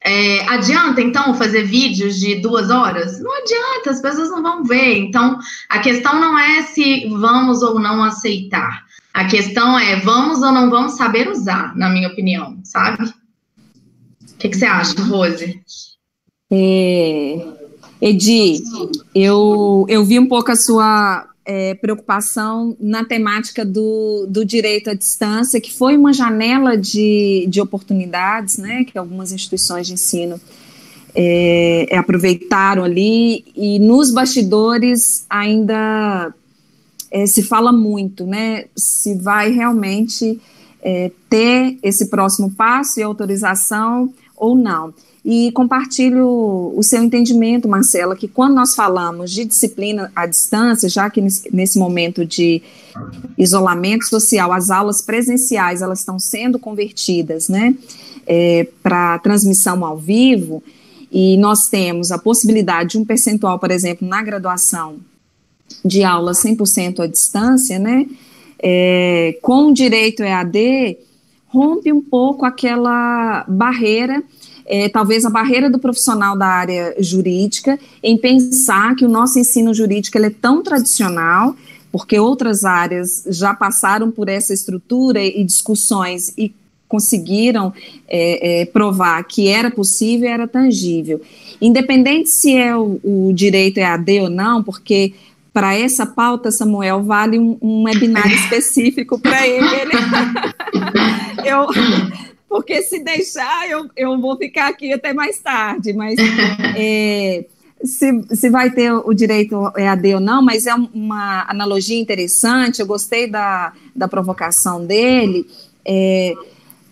S3: É, adianta, então, fazer vídeos de duas horas? Não adianta, as pessoas não vão ver. Então, a questão não é se vamos ou não aceitar. A questão é vamos ou não vamos saber usar, na minha opinião, sabe? O que, que você acha, Rose?
S2: É, Edi, eu, eu vi um pouco a sua é, preocupação na temática do, do direito à distância, que foi uma janela de, de oportunidades, né, que algumas instituições de ensino é, é, aproveitaram ali, e nos bastidores ainda é, se fala muito, né, se vai realmente é, ter esse próximo passo e autorização ou não. E compartilho o seu entendimento, Marcela, que quando nós falamos de disciplina à distância, já que nesse momento de isolamento social, as aulas presenciais elas estão sendo convertidas né, é, para transmissão ao vivo, e nós temos a possibilidade de um percentual, por exemplo, na graduação de aula 100% à distância, né, é, com direito EAD, rompe um pouco aquela barreira é, talvez a barreira do profissional da área jurídica em pensar que o nosso ensino jurídico é tão tradicional, porque outras áreas já passaram por essa estrutura e discussões e conseguiram é, é, provar que era possível era tangível. Independente se é o, o direito é AD ou não, porque para essa pauta, Samuel, vale um, um webinar específico para ele. eu, porque se deixar, eu, eu vou ficar aqui até mais tarde, mas é, se, se vai ter o direito EAD ou não, mas é uma analogia interessante, eu gostei da, da provocação dele. É,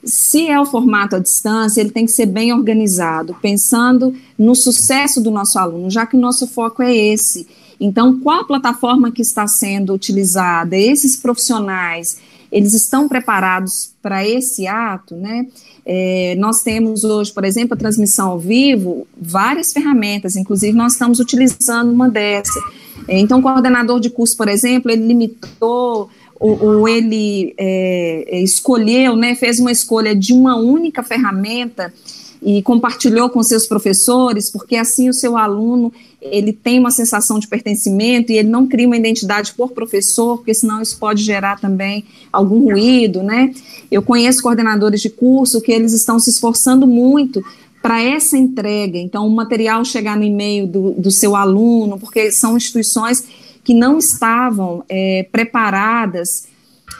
S2: se é o formato à distância, ele tem que ser bem organizado, pensando no sucesso do nosso aluno, já que o nosso foco é esse. Então, qual a plataforma que está sendo utilizada? Esses profissionais, eles estão preparados para esse ato, né? É, nós temos hoje, por exemplo, a transmissão ao vivo, várias ferramentas, inclusive nós estamos utilizando uma dessa. É, então, o coordenador de curso, por exemplo, ele limitou ou, ou ele é, escolheu, né, fez uma escolha de uma única ferramenta e compartilhou com seus professores, porque assim o seu aluno ele tem uma sensação de pertencimento e ele não cria uma identidade por professor, porque senão isso pode gerar também algum ruído, né? Eu conheço coordenadores de curso que eles estão se esforçando muito para essa entrega, então o material chegar no e-mail do, do seu aluno, porque são instituições que não estavam é, preparadas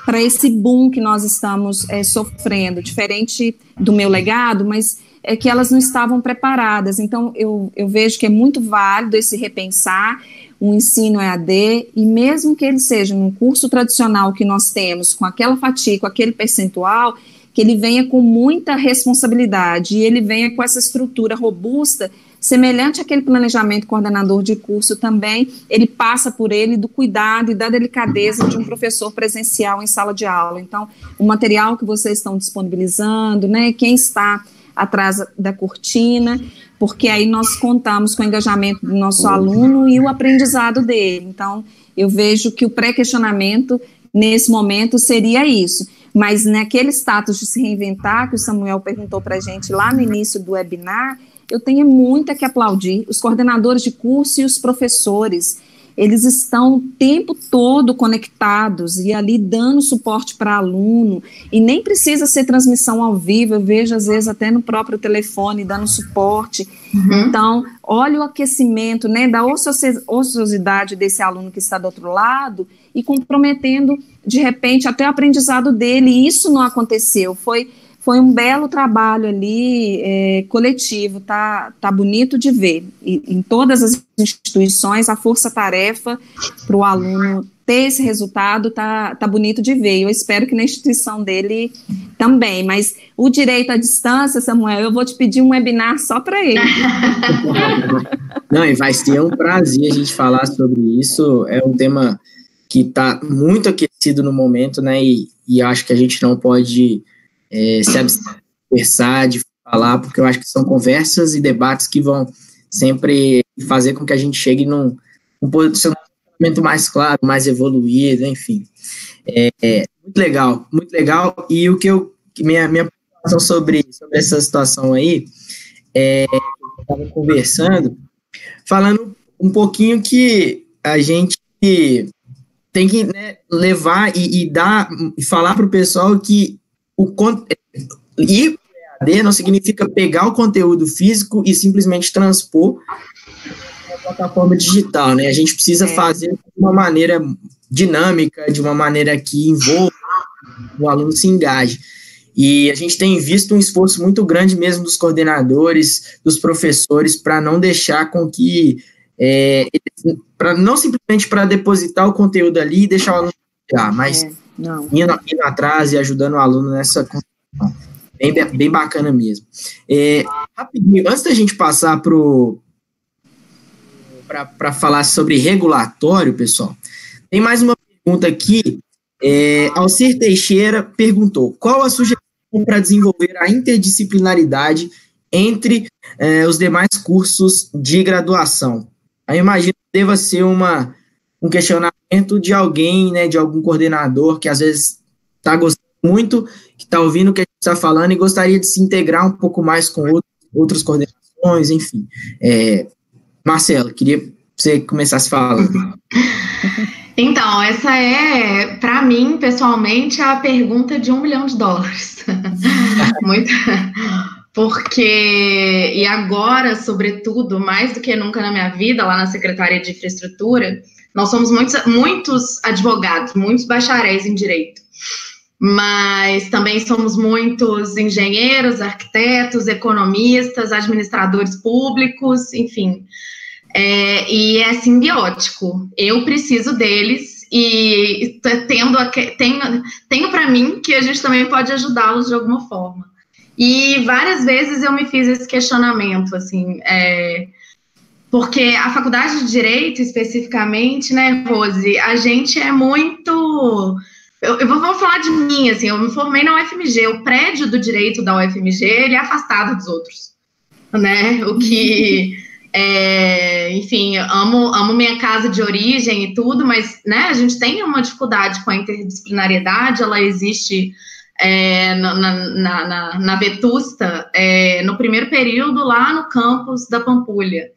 S2: para esse boom que nós estamos é, sofrendo, diferente do meu legado, mas é que elas não estavam preparadas. Então, eu, eu vejo que é muito válido esse repensar o ensino EAD, e mesmo que ele seja num curso tradicional que nós temos, com aquela fatia, com aquele percentual, que ele venha com muita responsabilidade e ele venha com essa estrutura robusta Semelhante àquele planejamento coordenador de curso também, ele passa por ele do cuidado e da delicadeza de um professor presencial em sala de aula. Então, o material que vocês estão disponibilizando, né, quem está atrás da cortina, porque aí nós contamos com o engajamento do nosso aluno e o aprendizado dele. Então, eu vejo que o pré-questionamento nesse momento seria isso. Mas naquele status de se reinventar que o Samuel perguntou para a gente lá no início do webinar, eu tenho muito que aplaudir os coordenadores de curso e os professores. Eles estão o tempo todo conectados e ali dando suporte para aluno. E nem precisa ser transmissão ao vivo, eu vejo às vezes até no próprio telefone dando suporte. Uhum. Então, olha o aquecimento né, da ociosidade desse aluno que está do outro lado e comprometendo, de repente, até o aprendizado dele. E isso não aconteceu. Foi foi um belo trabalho ali é, coletivo, tá, tá bonito de ver. E, em todas as instituições, a força-tarefa para o aluno ter esse resultado tá, tá bonito de ver. Eu espero que na instituição dele também. Mas o direito à distância, Samuel, eu vou te pedir um webinar só para ele.
S1: Não, e vai ser um prazer a gente falar sobre isso. É um tema que está muito aquecido no momento, né? E, e acho que a gente não pode é, se conversar, de falar, porque eu acho que são conversas e debates que vão sempre fazer com que a gente chegue num, num posicionamento mais claro, mais evoluído, enfim. É, é, muito legal, muito legal. E o que eu, minha, minha preocupação sobre, sobre essa situação aí, é, estava conversando, falando um pouquinho que a gente tem que né, levar e, e dar e falar para o pessoal que o ir EAD não significa pegar o conteúdo físico e simplesmente transpor na plataforma digital, né? A gente precisa é. fazer de uma maneira dinâmica, de uma maneira que envolva o aluno se engaje. E a gente tem visto um esforço muito grande mesmo dos coordenadores, dos professores, para não deixar com que. É, para não simplesmente para depositar o conteúdo ali e deixar o aluno pegar, mas é. Não. Indo, indo atrás e ajudando o aluno nessa bem, bem bacana mesmo. É, rapidinho, antes da gente passar para falar sobre regulatório, pessoal, tem mais uma pergunta aqui. É, Alcir Teixeira perguntou: qual a sugestão para desenvolver a interdisciplinaridade entre é, os demais cursos de graduação? Eu imagino que deva ser uma um questionamento de alguém, né, de algum coordenador que às vezes está gostando muito, que está ouvindo o que a gente está falando e gostaria de se integrar um pouco mais com outros, outras coordenações, enfim. É, Marcelo, queria que você começasse falando.
S3: Então, essa é, para mim, pessoalmente, a pergunta de um milhão de dólares. Muito. Porque, e agora, sobretudo, mais do que nunca na minha vida, lá na Secretaria de Infraestrutura, nós somos muitos, muitos advogados, muitos bacharéis em direito, mas também somos muitos engenheiros, arquitetos, economistas, administradores públicos, enfim. é, e é simbiótico. Eu preciso deles e tendo, tenho, tenho para mim que a gente também pode ajudá-los de alguma forma. E várias vezes eu me fiz esse questionamento, assim, é, porque a faculdade de Direito, especificamente, né, Rose, a gente é muito. Eu, eu vou, vou, falar de mim, assim, eu me formei na UFMG, o prédio do direito da UFMG, ele é afastado dos outros, né, o que, é, enfim, amo, amo minha casa de origem e tudo, mas, né, a gente tem uma dificuldade com a interdisciplinariedade, ela existe é, na, na, na, na, Vetusta, é, no primeiro período, lá no campus da Pampulha,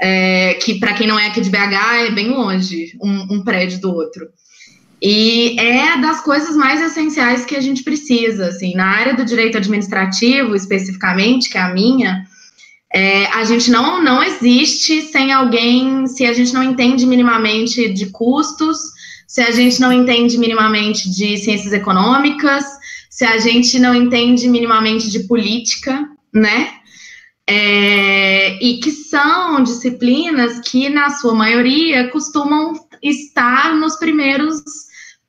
S3: é, que para quem não é aqui de BH é bem longe, um, um, prédio do outro. E é das coisas mais essenciais que a gente precisa, assim, na área do direito administrativo, especificamente, que é a minha, é, a gente não, não existe sem alguém, se a gente não entende minimamente de custos, se a gente não entende minimamente de ciências econômicas, se a gente não entende minimamente de política, né? É, e que são disciplinas que, na sua maioria, costumam estar nos primeiros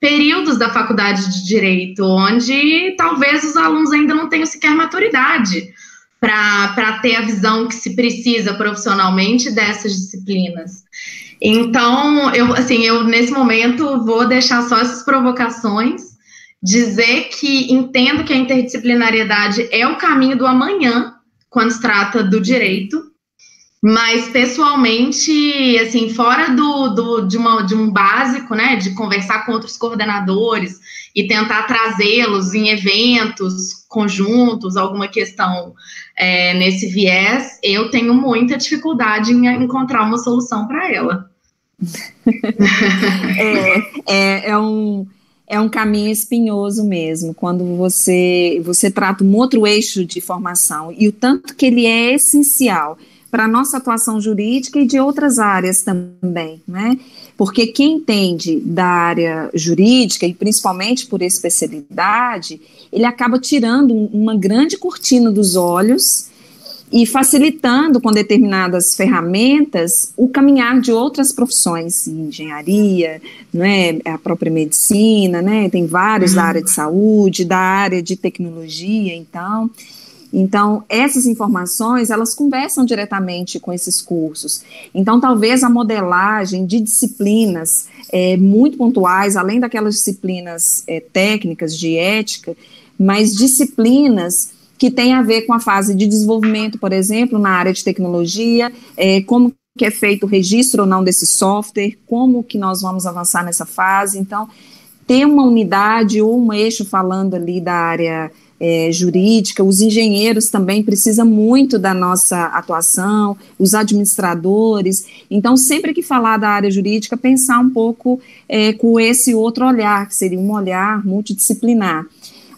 S3: períodos da faculdade de direito, onde talvez os alunos ainda não tenham sequer maturidade para ter a visão que se precisa profissionalmente dessas disciplinas. Então, eu assim, eu nesse momento vou deixar só essas provocações dizer que entendo que a interdisciplinariedade é o caminho do amanhã quando se trata do direito, mas pessoalmente, assim, fora do, do, de, uma, de um básico, né, de conversar com outros coordenadores e tentar trazê-los em eventos conjuntos, alguma questão é, nesse viés, eu tenho muita dificuldade em encontrar uma solução para ela.
S2: é, é, é um é um caminho espinhoso mesmo, quando você, você trata um outro eixo de formação, e o tanto que ele é essencial para a nossa atuação jurídica e de outras áreas também, né? Porque quem entende da área jurídica, e principalmente por especialidade, ele acaba tirando uma grande cortina dos olhos e facilitando com determinadas ferramentas o caminhar de outras profissões, engenharia, né, a própria medicina, né, tem vários uhum. da área de saúde, da área de tecnologia, então. Então, essas informações, elas conversam diretamente com esses cursos. Então, talvez a modelagem de disciplinas é, muito pontuais, além daquelas disciplinas é, técnicas de ética, mas disciplinas que tem a ver com a fase de desenvolvimento, por exemplo, na área de tecnologia, é, como que é feito o registro ou não desse software, como que nós vamos avançar nessa fase. Então, ter uma unidade ou um eixo falando ali da área é, jurídica, os engenheiros também precisam muito da nossa atuação, os administradores. Então, sempre que falar da área jurídica, pensar um pouco é, com esse outro olhar, que seria um olhar multidisciplinar.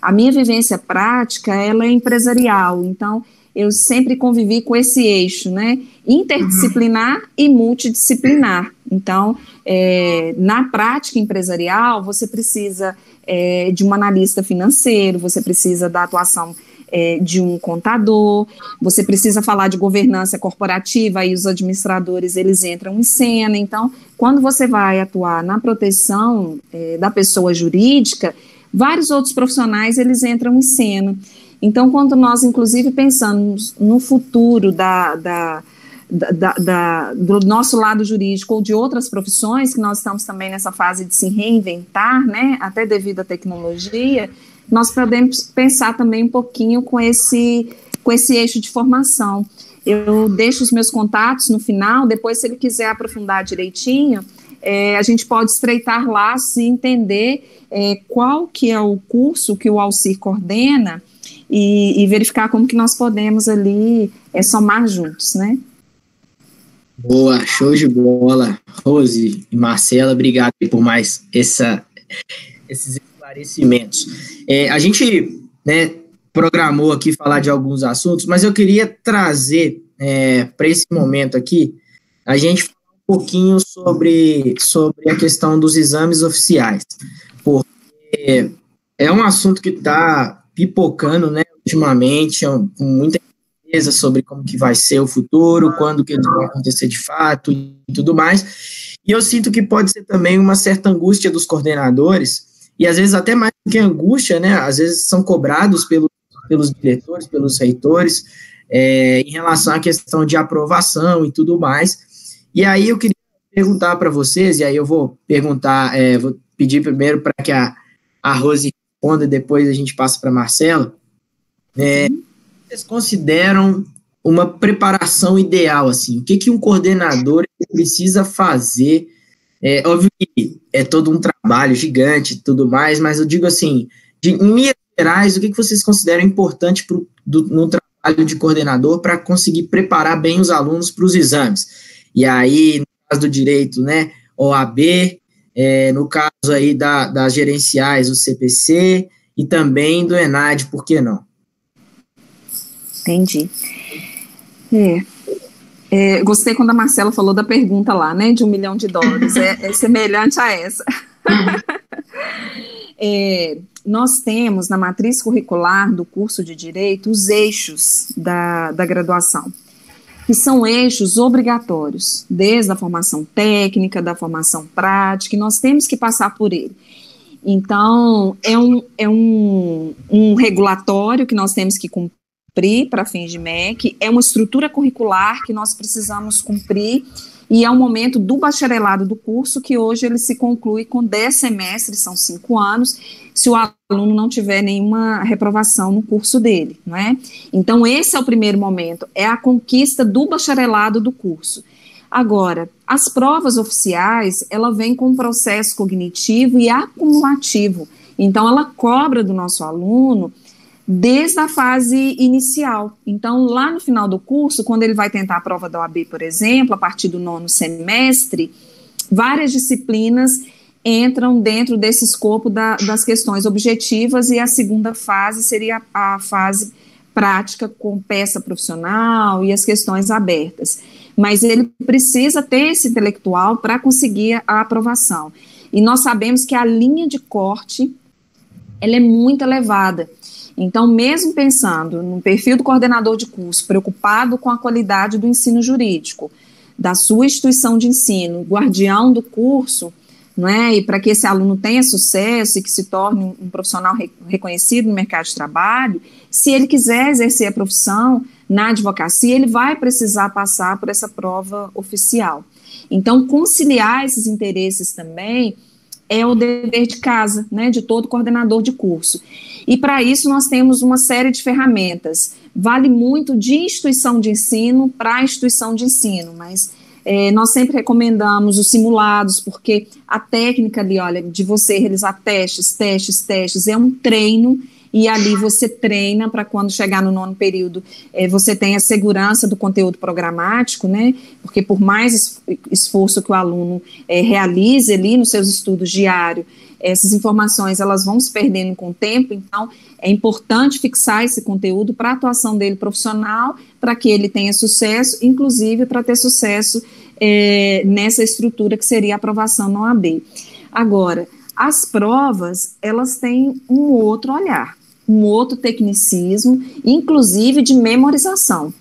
S2: A minha vivência prática, ela é empresarial, então eu sempre convivi com esse eixo, né? Interdisciplinar uhum. e multidisciplinar. Então, é, na prática empresarial, você precisa é, de um analista financeiro, você precisa da atuação é, de um contador, você precisa falar de governança corporativa, e os administradores eles entram em cena. Então, quando você vai atuar na proteção é, da pessoa jurídica, vários outros profissionais eles entram em cena. Então, quando nós, inclusive, pensamos no futuro da, da, da, da, do nosso lado jurídico ou de outras profissões, que nós estamos também nessa fase de se reinventar, né, até devido à tecnologia, nós podemos pensar também um pouquinho com esse, com esse eixo de formação. Eu deixo os meus contatos no final, depois, se ele quiser aprofundar direitinho, é, a gente pode estreitar laços e entender é, qual que é o curso que o Alcir coordena e, e, verificar como que nós podemos ali é, somar juntos, né?
S1: Boa, show de bola. Rose e Marcela, obrigado por mais essa, esses esclarecimentos. É, a gente né, programou aqui falar de alguns assuntos, mas eu queria trazer é, para esse momento aqui a gente pouquinho sobre, sobre a questão dos exames oficiais, porque é um assunto que está pipocando, né, ultimamente, com muita certeza sobre como que vai ser o futuro, quando que vão acontecer de fato e tudo mais. E eu sinto que pode ser também uma certa angústia dos coordenadores, e às vezes até mais do que angústia, né? Às vezes são cobrados pelo, pelos diretores, pelos reitores, é, em relação à questão de aprovação e tudo mais. E aí eu queria perguntar para vocês, e aí eu vou perguntar, é, vou pedir primeiro para que a, a Rose responda, depois a gente passa para Marcela. É, vocês consideram uma preparação ideal, assim? O que, que um coordenador precisa fazer? É óbvio que é todo um trabalho gigante e tudo mais, mas eu digo assim, de, em gerais, o que, que vocês consideram importante pro, do, no trabalho de coordenador para conseguir preparar bem os alunos para os exames? E aí, no caso do direito, né, OAB, é, no caso aí da, das gerenciais, o CPC, e também do ENAD, por que não?
S2: Entendi. É. É, gostei quando a Marcela falou da pergunta lá, né, de um milhão de dólares. É, é semelhante a essa. é, nós temos na matriz curricular do curso de Direito os eixos da, da graduação, que são eixos obrigatórios, desde a formação técnica, da formação prática, e nós temos que passar por ele. Então, é um, é um, um regulatório que nós temos que cumprir para fins de MEC, é uma estrutura curricular que nós precisamos cumprir e é o momento do bacharelado do curso, que hoje ele se conclui com 10 semestres, são cinco anos, se o aluno não tiver nenhuma reprovação no curso dele, não é? Então, esse é o primeiro momento, é a conquista do bacharelado do curso. Agora, as provas oficiais, ela vem com um processo cognitivo e acumulativo. Então, ela cobra do nosso aluno desde a fase inicial. Então, lá no final do curso, quando ele vai tentar a prova da OAB, por exemplo, a partir do nono semestre, várias disciplinas entram dentro desse escopo da, das questões objetivas e a segunda fase seria a fase prática com peça profissional e as questões abertas. Mas ele precisa ter esse intelectual para conseguir a aprovação. E nós sabemos que a linha de corte ela é muito elevada. Então, mesmo pensando no perfil do coordenador de curso, preocupado com a qualidade do ensino jurídico, da sua instituição de ensino, guardião do curso, é? e para que esse aluno tenha sucesso e que se torne um profissional re reconhecido no mercado de trabalho, se ele quiser exercer a profissão na advocacia, ele vai precisar passar por essa prova oficial. Então, conciliar esses interesses também é o dever de casa, né, de todo coordenador de curso. E para isso nós temos uma série de ferramentas. Vale muito de instituição de ensino para instituição de ensino, mas é, nós sempre recomendamos os simulados, porque a técnica ali, olha, de você realizar testes, testes, testes, é um treino e ali você treina para quando chegar no nono período é, você tenha segurança do conteúdo programático, né? Porque por mais esforço que o aluno é, realize ali nos seus estudos diários, essas informações elas vão se perdendo com o tempo, então é importante fixar esse conteúdo para a atuação dele profissional, para que ele tenha sucesso, inclusive para ter sucesso é, nessa estrutura que seria a aprovação no OAB. Agora, as provas, elas têm um outro olhar, um outro tecnicismo, inclusive de memorização.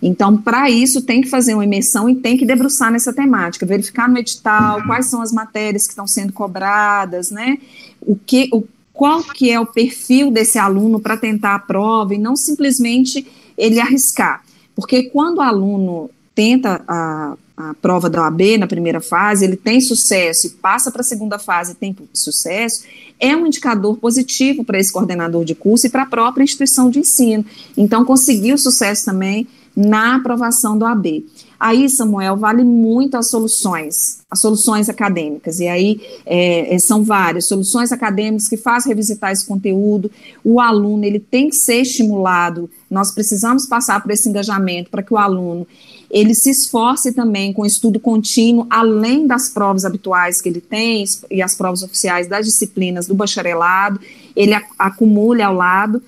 S2: Então, para isso, tem que fazer uma imersão e tem que debruçar nessa temática, verificar no edital quais são as matérias que estão sendo cobradas, né? O que, o, qual que é o perfil desse aluno para tentar a prova e não simplesmente ele arriscar. Porque quando o aluno tenta a, a prova da OAB na primeira fase, ele tem sucesso e passa para a segunda fase e tem sucesso, é um indicador positivo para esse coordenador de curso e para a própria instituição de ensino. Então, conseguiu sucesso também na aprovação do AB. Aí, Samuel, vale muito as soluções, as soluções acadêmicas, e aí é, é, são várias, soluções acadêmicas que fazem revisitar esse conteúdo, o aluno, ele tem que ser estimulado, nós precisamos passar por esse engajamento para que o aluno, ele se esforce também com estudo contínuo, além das provas habituais que ele tem, e as provas oficiais das disciplinas do bacharelado, ele acumule ao lado,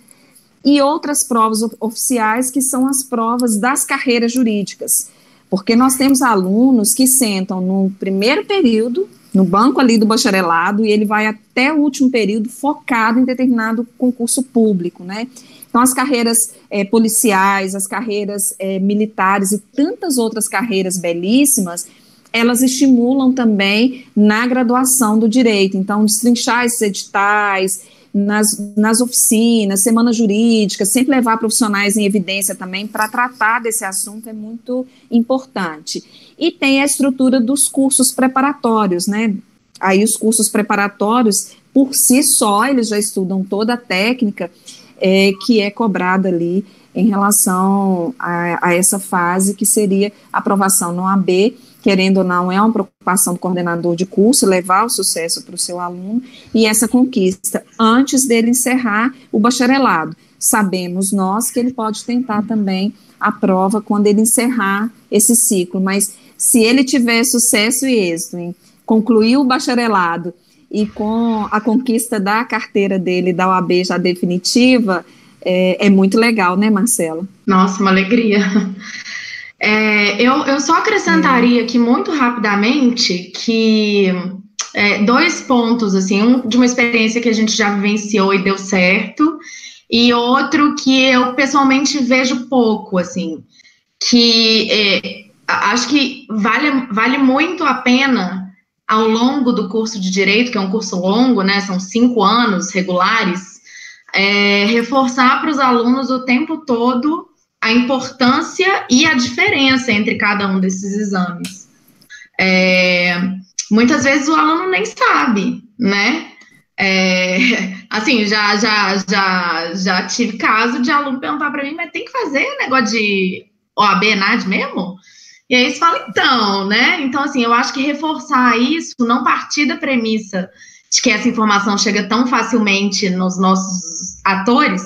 S2: e outras provas oficiais, que são as provas das carreiras jurídicas. Porque nós temos alunos que sentam no primeiro período no banco ali do bacharelado e ele vai até o último período focado em determinado concurso público, né? Então, as carreiras é, policiais, as carreiras é, militares e tantas outras carreiras belíssimas, elas estimulam também na graduação do direito. Então, destrinchar esses editais, nas, nas oficinas, semana jurídica, sempre levar profissionais em evidência também para tratar desse assunto é muito importante. E tem a estrutura dos cursos preparatórios, né? Aí os cursos preparatórios, por si só, eles já estudam toda a técnica é, que é cobrada ali em relação a, a essa fase que seria aprovação no AB querendo ou não, é uma preocupação do coordenador de curso levar o sucesso para o seu aluno e essa conquista antes dele encerrar o bacharelado. Sabemos nós que ele pode tentar também a prova quando ele encerrar esse ciclo, mas se ele tiver sucesso e êxito em concluir o bacharelado e com a conquista da carteira dele da OAB já definitiva, é, é muito legal, né, Marcela?
S3: Nossa, uma alegria. É, eu, eu só acrescentaria aqui muito rapidamente que é, dois pontos, assim, um de uma experiência que a gente já vivenciou e deu certo, e outro que eu pessoalmente vejo pouco, assim, que é, acho que vale, vale muito a pena ao longo do curso de direito, que é um curso longo, né, são cinco anos regulares, é, reforçar para os alunos o tempo todo a importância e a diferença entre cada um desses exames. É, muitas vezes o aluno nem sabe, né? É, assim, já, já, já, já tive caso de aluno perguntar para mim, mas tem que fazer negócio de OAB, NAD mesmo? E aí você fala, então, né? Então, assim, eu acho que reforçar isso, não partir da premissa de que essa informação chega tão facilmente nos nossos atores,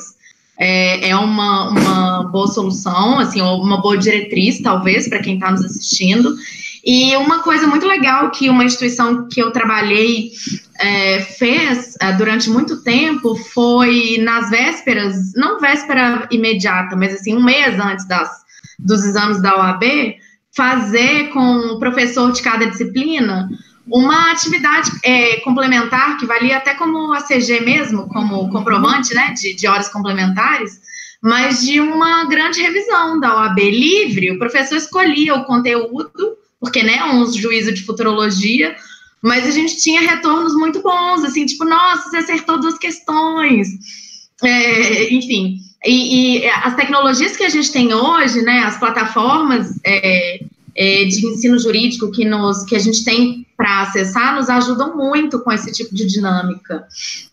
S3: é, é uma, uma boa solução, assim, uma boa diretriz, talvez, para quem está nos assistindo. E uma coisa muito legal que uma instituição que eu trabalhei é, fez é, durante muito tempo foi nas vésperas, não véspera imediata, mas assim, um mês antes das, dos exames da OAB, fazer com o professor de cada disciplina uma atividade é, complementar que valia até como ACG mesmo, como comprovante né, de, de horas complementares, mas de uma grande revisão da OAB livre. O professor escolhia o conteúdo, porque né, um juízo de futurologia, mas a gente tinha retornos muito bons, assim, tipo, nossa, você acertou duas questões. É, enfim, e, e, as tecnologias que a gente tem hoje, né, as plataformas é, é, de ensino jurídico que, nos, que a gente tem para acessar nos ajudam muito com esse tipo de dinâmica.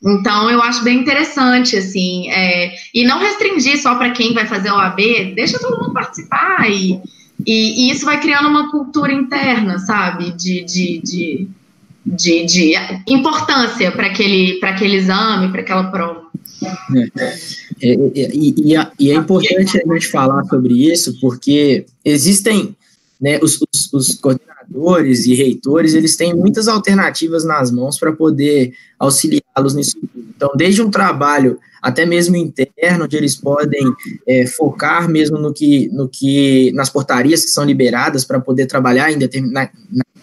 S3: Então, eu acho bem interessante, assim, é, e não restringir só para quem vai fazer o AB, deixa todo mundo participar e, e, e isso vai criando uma cultura interna, sabe, de, de, de, de, de importância para aquele, aquele exame, para aquela prova.
S1: É, é, é e, e, é importante a gente falar sobre isso, porque existem né, os, os, os coordenadores e reitores, eles têm muitas alternativas nas mãos para poder auxiliá-los nisso Então, desde um trabalho até mesmo interno, onde eles podem é, focar mesmo no que, no que, nas portarias que são liberadas para poder trabalhar em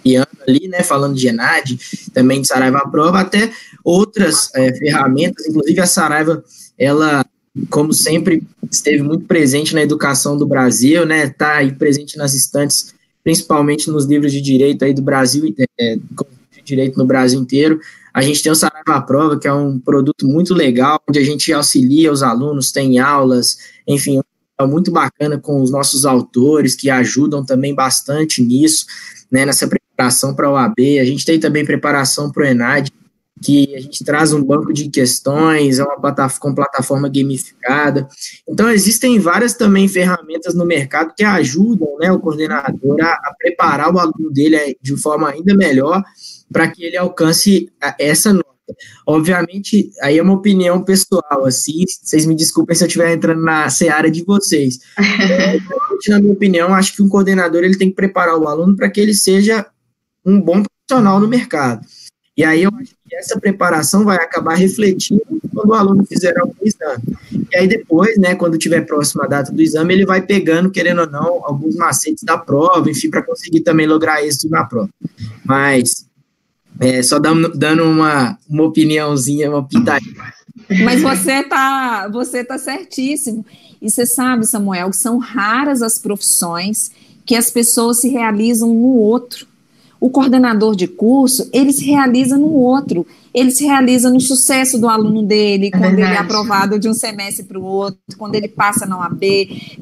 S1: determinado ali, né, falando de Genad, também de Saraiva à prova, até outras é, ferramentas, inclusive a Saraiva, ela como sempre, esteve muito presente na educação do Brasil, né? Está aí presente nas estantes, principalmente nos livros de direito aí do Brasil, é, de direito no Brasil inteiro. A gente tem o Saraiva à Prova, que é um produto muito legal, onde a gente auxilia os alunos, tem aulas, enfim, é muito bacana com os nossos autores, que ajudam também bastante nisso, né, nessa preparação para a OAB. A gente tem também preparação para o ENAD, que a gente traz um banco de questões, é uma plataforma com plataforma gamificada. Então, existem várias também ferramentas no mercado que ajudam né, o coordenador a, a preparar o aluno dele eh, de forma ainda melhor para que ele alcance essa nota. Obviamente, aí é uma opinião pessoal, assim, vocês me desculpem se eu estiver entrando na seara de vocês. É, na minha opinião, acho que um coordenador ele tem que preparar o aluno para que ele seja um bom profissional no mercado. E aí eu acho que essa preparação vai acabar refletindo quando o aluno fizer algum exame. E aí depois, né, quando tiver próxima a data do exame, ele vai pegando, querendo ou não, alguns macetes da prova, enfim, para conseguir também lograr êxito na prova. Mas É, só dando, dando uma, uma opiniãozinha, uma pitadinha.
S2: Mas você tá, você tá certíssimo. E você sabe, Samuel, que são raras as profissões que as pessoas se realizam no outro. O coordenador de curso, ele se realiza no outro ele se realiza no sucesso do aluno dele, é quando ele é aprovado de um semestre para o outro, quando ele passa na OAB,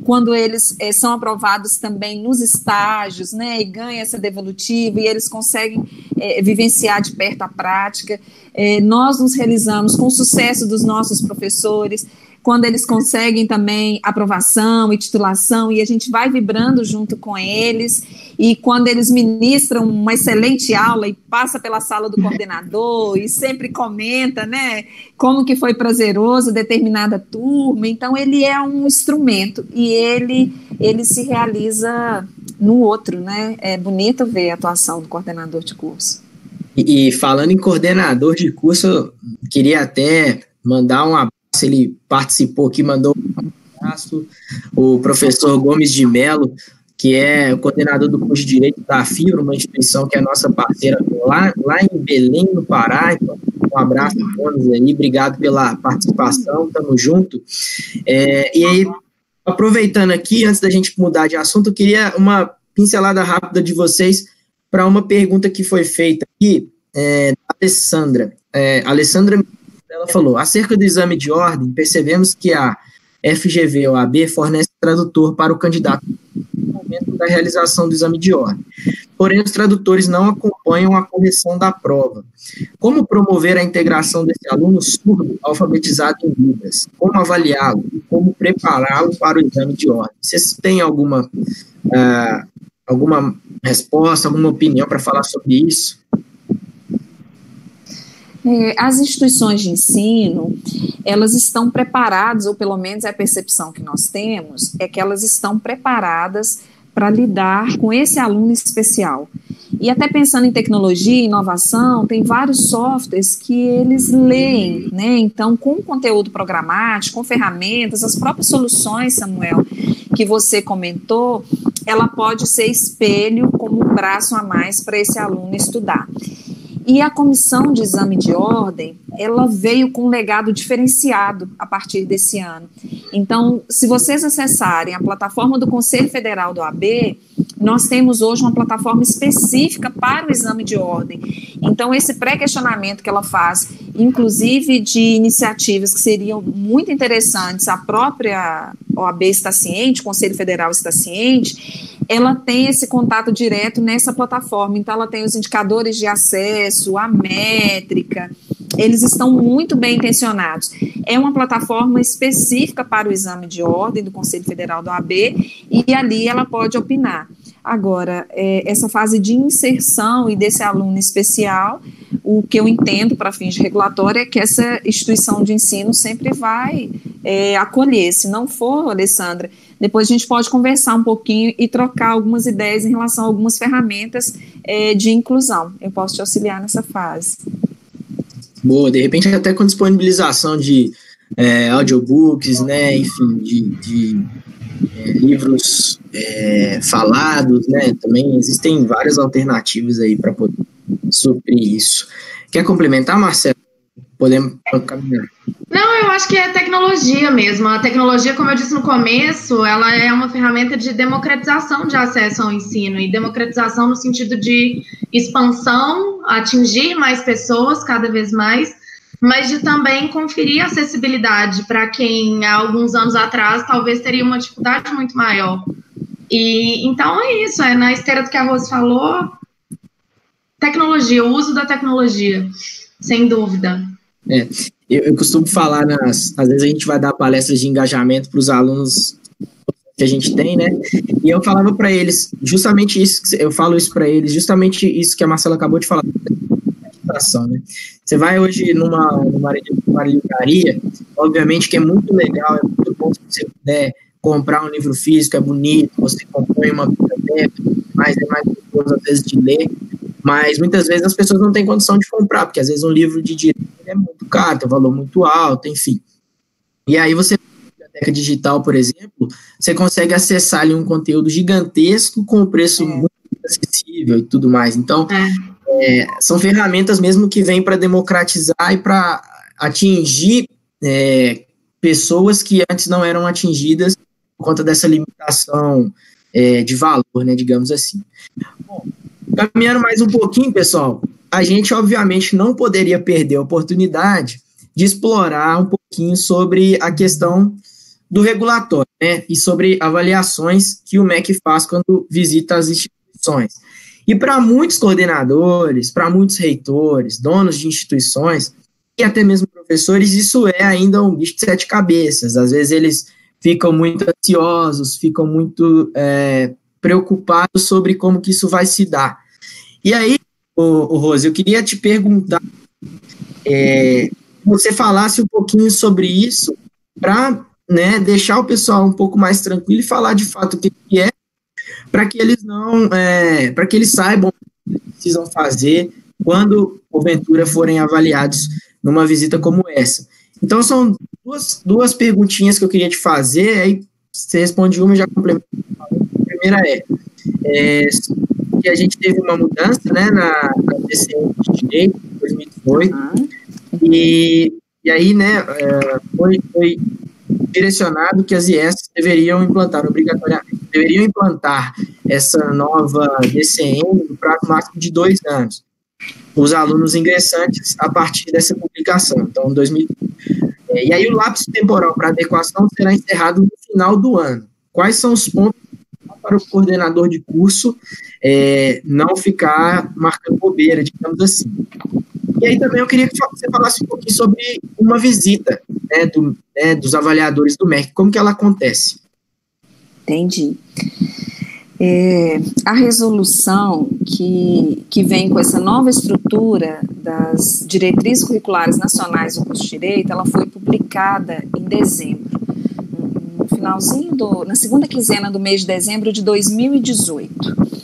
S2: quando eles é, são aprovados também nos estágios, né, e ganha essa devolutiva, e eles conseguem é, vivenciar de perto a prática. É, nós nos realizamos com o sucesso dos nossos professores, quando eles conseguem também aprovação e titulação, e a gente vai vibrando junto com eles, e quando eles ministram uma excelente aula e passa pela sala do coordenador e sempre comenta, né, como que foi prazeroso determinada turma, então ele é um instrumento e ele ele se realiza no outro, né? É bonito ver a atuação do coordenador de curso.
S1: E, e falando em coordenador de curso, queria até mandar um abraço ele participou aqui, mandou um abraço. O professor Gomes de Mello, que é coordenador do curso de Direito da FIBRA, uma instituição que é nossa parceira lá, lá em Belém, no Pará. Então, um abraço, Gomes, aí, obrigado pela participação, tamo junto. É, e aí, aproveitando aqui, antes da gente mudar de assunto, eu queria uma pincelada rápida de vocês para uma pergunta que foi feita aqui, é, da Alessandra. É, Alessandra ela falou: acerca do exame de ordem, percebemos que a FGV ou AB fornece tradutor para o candidato no momento da realização do exame de ordem. Porém, os tradutores não acompanham a correção da prova. Como promover a integração desse aluno surdo alfabetizado em Libras? Como avaliá-lo como prepará-lo para o exame de ordem? Vocês têm alguma, uh, alguma resposta, alguma opinião para falar sobre isso?
S2: É, as instituições de ensino, elas estão preparadas, ou pelo menos é a percepção que nós temos, é que elas estão preparadas para lidar com esse aluno especial. E até pensando em tecnologia inovação, tem vários softwares que eles leem, né? Então, com conteúdo programático, com ferramentas, as próprias soluções, Samuel, que você comentou, ela pode ser espelho como um braço a mais para esse aluno estudar. E a comissão de exame de ordem, ela veio com um legado diferenciado a partir desse ano. Então, se vocês acessarem a plataforma do Conselho Federal do AB, nós temos hoje uma plataforma específica para o exame de ordem. Então, esse pré-questionamento que ela faz, inclusive de iniciativas que seriam muito interessantes, a própria OAB está ciente, o Conselho Federal está ciente, ela tem esse contato direto nessa plataforma. Então, ela tem os indicadores de acesso, a métrica, eles estão muito bem intencionados. É uma plataforma específica para o exame de ordem do Conselho Federal do AB e ali ela pode opinar. Agora, é, essa fase de inserção e desse aluno especial, o que eu entendo para fins de regulatório é que essa instituição de ensino sempre vai é, acolher. Se não for, Alessandra, depois a gente pode conversar um pouquinho e trocar algumas ideias em relação a algumas ferramentas é, de inclusão. Eu posso te auxiliar nessa fase.
S1: Boa, de repente até com disponibilização de é, audiobooks, né, enfim, de, de é, livros é, falados, né, também existem várias alternativas aí para poder suprir isso. Quer complementar, Marcelo? Podemos caminhar.
S3: Não, eu acho que é tecnologia mesmo. A tecnologia, como eu disse no começo, ela é uma ferramenta de democratização de acesso ao ensino e democratização no sentido de expansão, atingir mais pessoas cada vez mais, mas de também conferir acessibilidade para quem há alguns anos atrás talvez teria uma dificuldade muito maior. E então é isso, é na esteira do que a Rose falou, tecnologia, o uso da tecnologia, sem dúvida.
S1: É, eu, eu, costumo falar, nas, às vezes a gente vai dar palestras de engajamento para os alunos que a gente tem, né? E eu falava para eles justamente isso, eu falo isso para eles, justamente isso que a Marcela acabou de falar. Né? Você vai hoje numa, numa, numa livraria, obviamente que é muito legal, é muito bom se você puder comprar um livro físico, é bonito, você compõe uma biblioteca, mas é mais gostoso às vezes de ler, mas muitas vezes as pessoas não têm condição de comprar, porque às vezes um livro de direito é muito caro, tem um valor muito alto, enfim. E aí você biblioteca digital, por exemplo, você consegue acessar ali um conteúdo gigantesco com um preço é. muito acessível e tudo mais. Então, é. É, são ferramentas mesmo que vêm para democratizar e para atingir é, pessoas que antes não eram atingidas por conta dessa limitação é, de valor, né, digamos assim. Bom, caminhando mais um pouquinho, pessoal, a gente obviamente não poderia perder a oportunidade de explorar um pouquinho sobre a questão do regulatório, né, e sobre avaliações que o MEC faz quando visita as instituições. E para muitos coordenadores, para muitos reitores, donos de instituições e até mesmo professores, isso é ainda um bicho de sete cabeças. Às vezes eles ficam muito ansiosos, ficam muito é, preocupados sobre como que isso vai se dar. E aí, o, Rose, eu queria te perguntar, é, você falasse um pouquinho sobre isso para né, deixar o pessoal um pouco mais tranquilo e falar de fato o que é, para que eles não, é, para que eles saibam o que precisam fazer quando porventura forem avaliados numa visita como essa. Então são duas, duas perguntinhas que eu queria te fazer, aí você responde uma e já complementa. A primeira é, é que a gente teve uma mudança né, na, na DCM de Direito, em 2018, uhum. e, e aí né, é, foi, foi direcionado que as IES deveriam implantar obrigatoriamente, deveriam implantar essa nova DCM no prazo máximo de dois anos. Os alunos ingressantes a partir dessa publicação. Então, 2000, é, e aí o lapso temporal para adequação será encerrado no final do ano. Quais são os pontos para o coordenador de curso é, não ficar marcando bobeira, digamos assim? E aí também eu queria que você falasse um pouquinho sobre uma visita né, do, né, dos avaliadores do MEC, como que ela acontece?
S2: Entendi. É, a resolução que, que vem com essa nova estrutura das diretrizes curriculares nacionais do curso de Direito, ela foi publicada em dezembro, no finalzinho do, na segunda quinzena do mês de dezembro de 2018.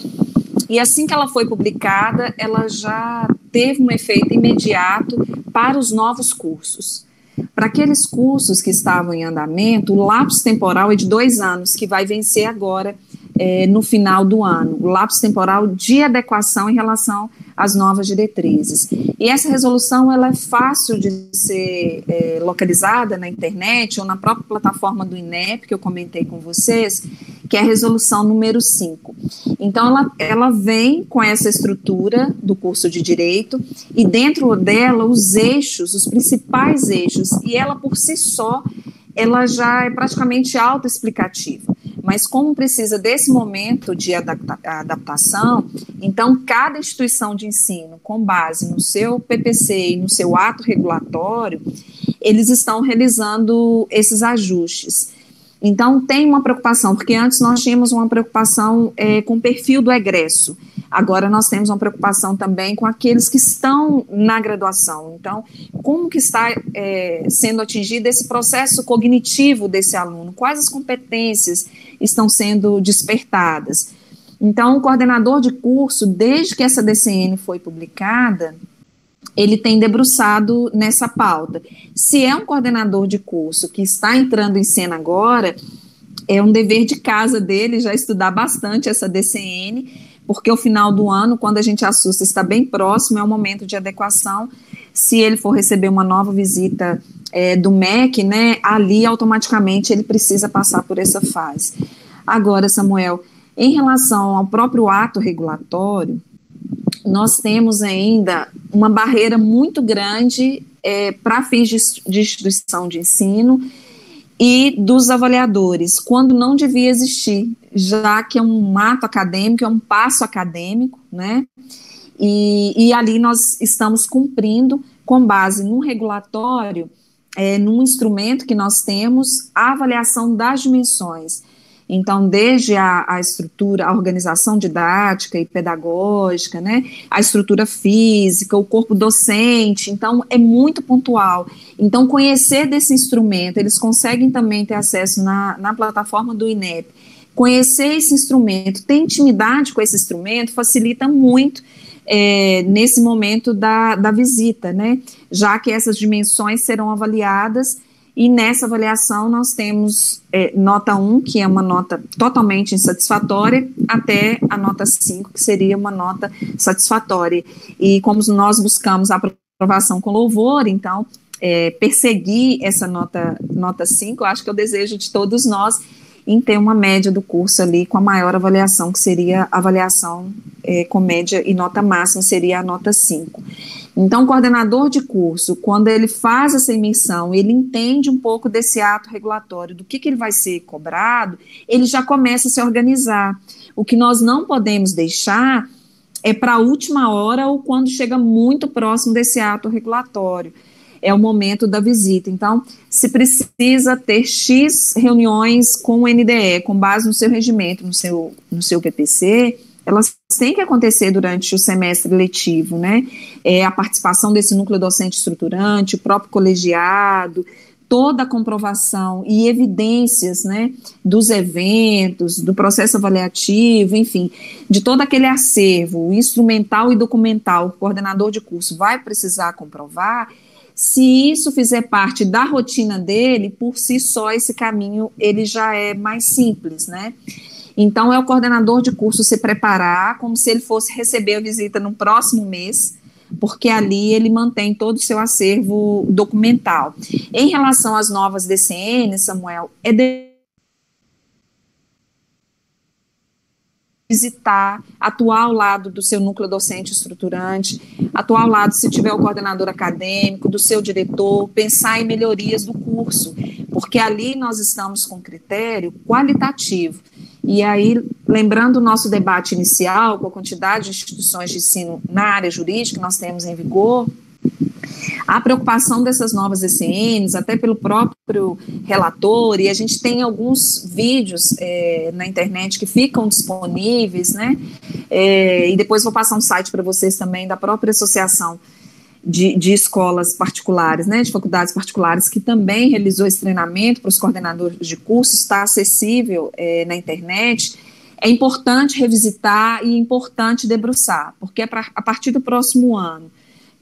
S2: E assim que ela foi publicada, ela já teve um efeito imediato para os novos cursos. Para aqueles cursos que estavam em andamento, o lapso temporal é de dois anos, que vai vencer agora é, no final do ano, o lapso temporal de adequação em relação às novas diretrizes. E essa resolução ela é fácil de ser é, localizada na internet ou na própria plataforma do INEP, que eu comentei com vocês, que é a resolução número 5. Então, ela, ela vem com essa estrutura do curso de Direito e dentro dela os eixos, os principais eixos, e ela por si só, ela já é praticamente autoexplicativa mas como precisa desse momento de adapta adaptação, então cada instituição de ensino, com base no seu PPC e no seu ato regulatório, eles estão realizando esses ajustes. Então, tem uma preocupação, porque antes nós tínhamos uma preocupação é, com o perfil do egresso. Agora nós temos uma preocupação também com aqueles que estão na graduação. Então, como que está é, sendo atingido esse processo cognitivo desse aluno? Quais as competências estão sendo despertadas? Então, o coordenador de curso, desde que essa DCN foi publicada, ele tem debruçado nessa pauta. Se é um coordenador de curso que está entrando em cena agora, é um dever de casa dele já estudar bastante essa DCN, porque o final do ano, quando a gente assusta, está bem próximo, é o momento de adequação. Se ele for receber uma nova visita é, do MEC, né, ali automaticamente ele precisa passar por essa fase. Agora, Samuel, em relação ao próprio ato regulatório, nós temos ainda uma barreira muito grande é, para fins de, de instituição de ensino e dos avaliadores, quando não devia existir, já que é um ato acadêmico, é um passo acadêmico, né? E, e ali nós estamos cumprindo, com base num regulatório, é, num instrumento que nós temos, a avaliação das dimensões. Então, desde a, a, estrutura, a organização didática e pedagógica, né, a estrutura física, o corpo docente, então é muito pontual. Então, conhecer desse instrumento, eles conseguem também ter acesso na, na plataforma do INEP. Conhecer esse instrumento, ter intimidade com esse instrumento, facilita muito é, nesse momento da, da visita, né? Já que essas dimensões serão avaliadas E nessa avaliação nós temos é, nota 1, que é uma nota totalmente insatisfatória, até a nota 5, que seria uma nota satisfatória. E como nós buscamos a aprovação com louvor, então é, perseguir essa nota, nota 5, eu acho que é o desejo de todos nós em ter uma média do curso ali com a maior avaliação, que seria a avaliação é, com média e nota máxima, seria a nota 5. Então, o coordenador de curso, quando ele faz essa emissão, ele entende um pouco desse ato regulatório, do que, que ele vai ser cobrado, ele já começa a se organizar. O que nós não podemos deixar é para a última hora ou quando chega muito próximo desse ato regulatório. É o momento da visita. Então, se precisa ter X reuniões com o NDE, com base no seu regimento, no seu, no seu PPC, elas têm que acontecer durante o semestre letivo, né? É, a participação desse núcleo docente estruturante, o próprio colegiado, toda a comprovação e evidências, né, dos eventos, do processo avaliativo, enfim, de todo aquele acervo instrumental e documental o coordenador de curso vai precisar comprovar, se isso fizer parte da rotina dele, por si só esse caminho ele já é mais simples, né? Então, é o coordenador de curso se preparar como se ele fosse receber a visita no próximo mês, porque ali ele mantém todo o seu acervo documental. Em relação às novas DCN, Samuel, é de visitar, atuar ao lado do seu núcleo docente estruturante, atuar ao lado, se tiver o coordenador acadêmico, do seu diretor, pensar em melhorias do curso, porque ali nós estamos com critério qualitativo. E aí, lembrando o nosso debate inicial, com a quantidade de instituições de ensino na área jurídica que nós temos em vigor, a preocupação dessas novas ECNs, até pelo próprio relator, e a gente tem alguns vídeos é, na internet que ficam disponíveis, né? É, e depois vou passar um site para vocês também da própria associação de, de, escolas particulares, né, de faculdades particulares, que também realizou esse treinamento para os coordenadores de curso, está acessível é, na internet. É importante revisitar e é importante debruçar, porque é pra, a partir do próximo ano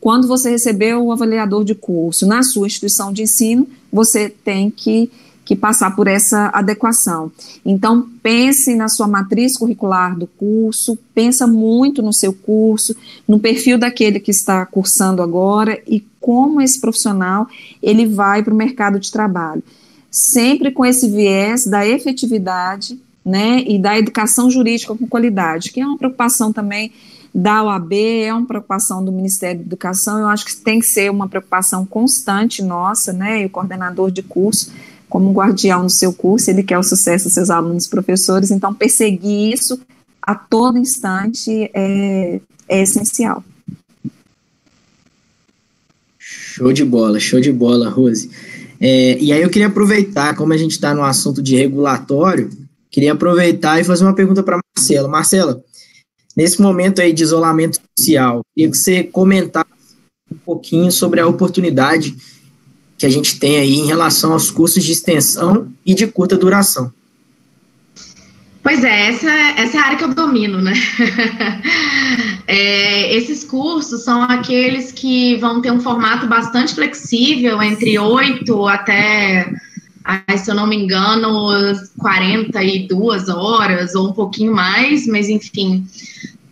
S2: quando você recebeu o avaliador de curso na sua instituição de ensino, você tem que, que passar por essa adequação. Então, pense na sua matriz curricular do curso, pensa muito no seu curso, no perfil daquele que está cursando agora e como esse profissional ele vai para o mercado de trabalho. Sempre com esse viés da efetividade né, e da educação jurídica com qualidade, que é uma preocupação também da OAB, é uma preocupação do Ministério da Educação, eu acho que tem que ser uma preocupação constante nossa, né, e o coordenador de curso, como guardião do seu curso, ele quer o sucesso dos seus alunos e professores, então perseguir isso a todo instante é, é essencial.
S1: Show de bola, show de bola, Rose. É, e aí eu queria aproveitar, como a gente está no assunto de regulatório, queria aproveitar e fazer uma pergunta para Marcela. Marcela, nesse momento aí de isolamento social, queria que você comentasse um pouquinho sobre a oportunidade que a gente tem aí em relação aos cursos de extensão e de curta duração.
S3: Pois é, essa, essa é a área que eu domino, né? é, esses cursos são aqueles que vão ter um formato bastante flexível, entre oito até, se eu não me engano, 42 horas ou um pouquinho mais, mas enfim,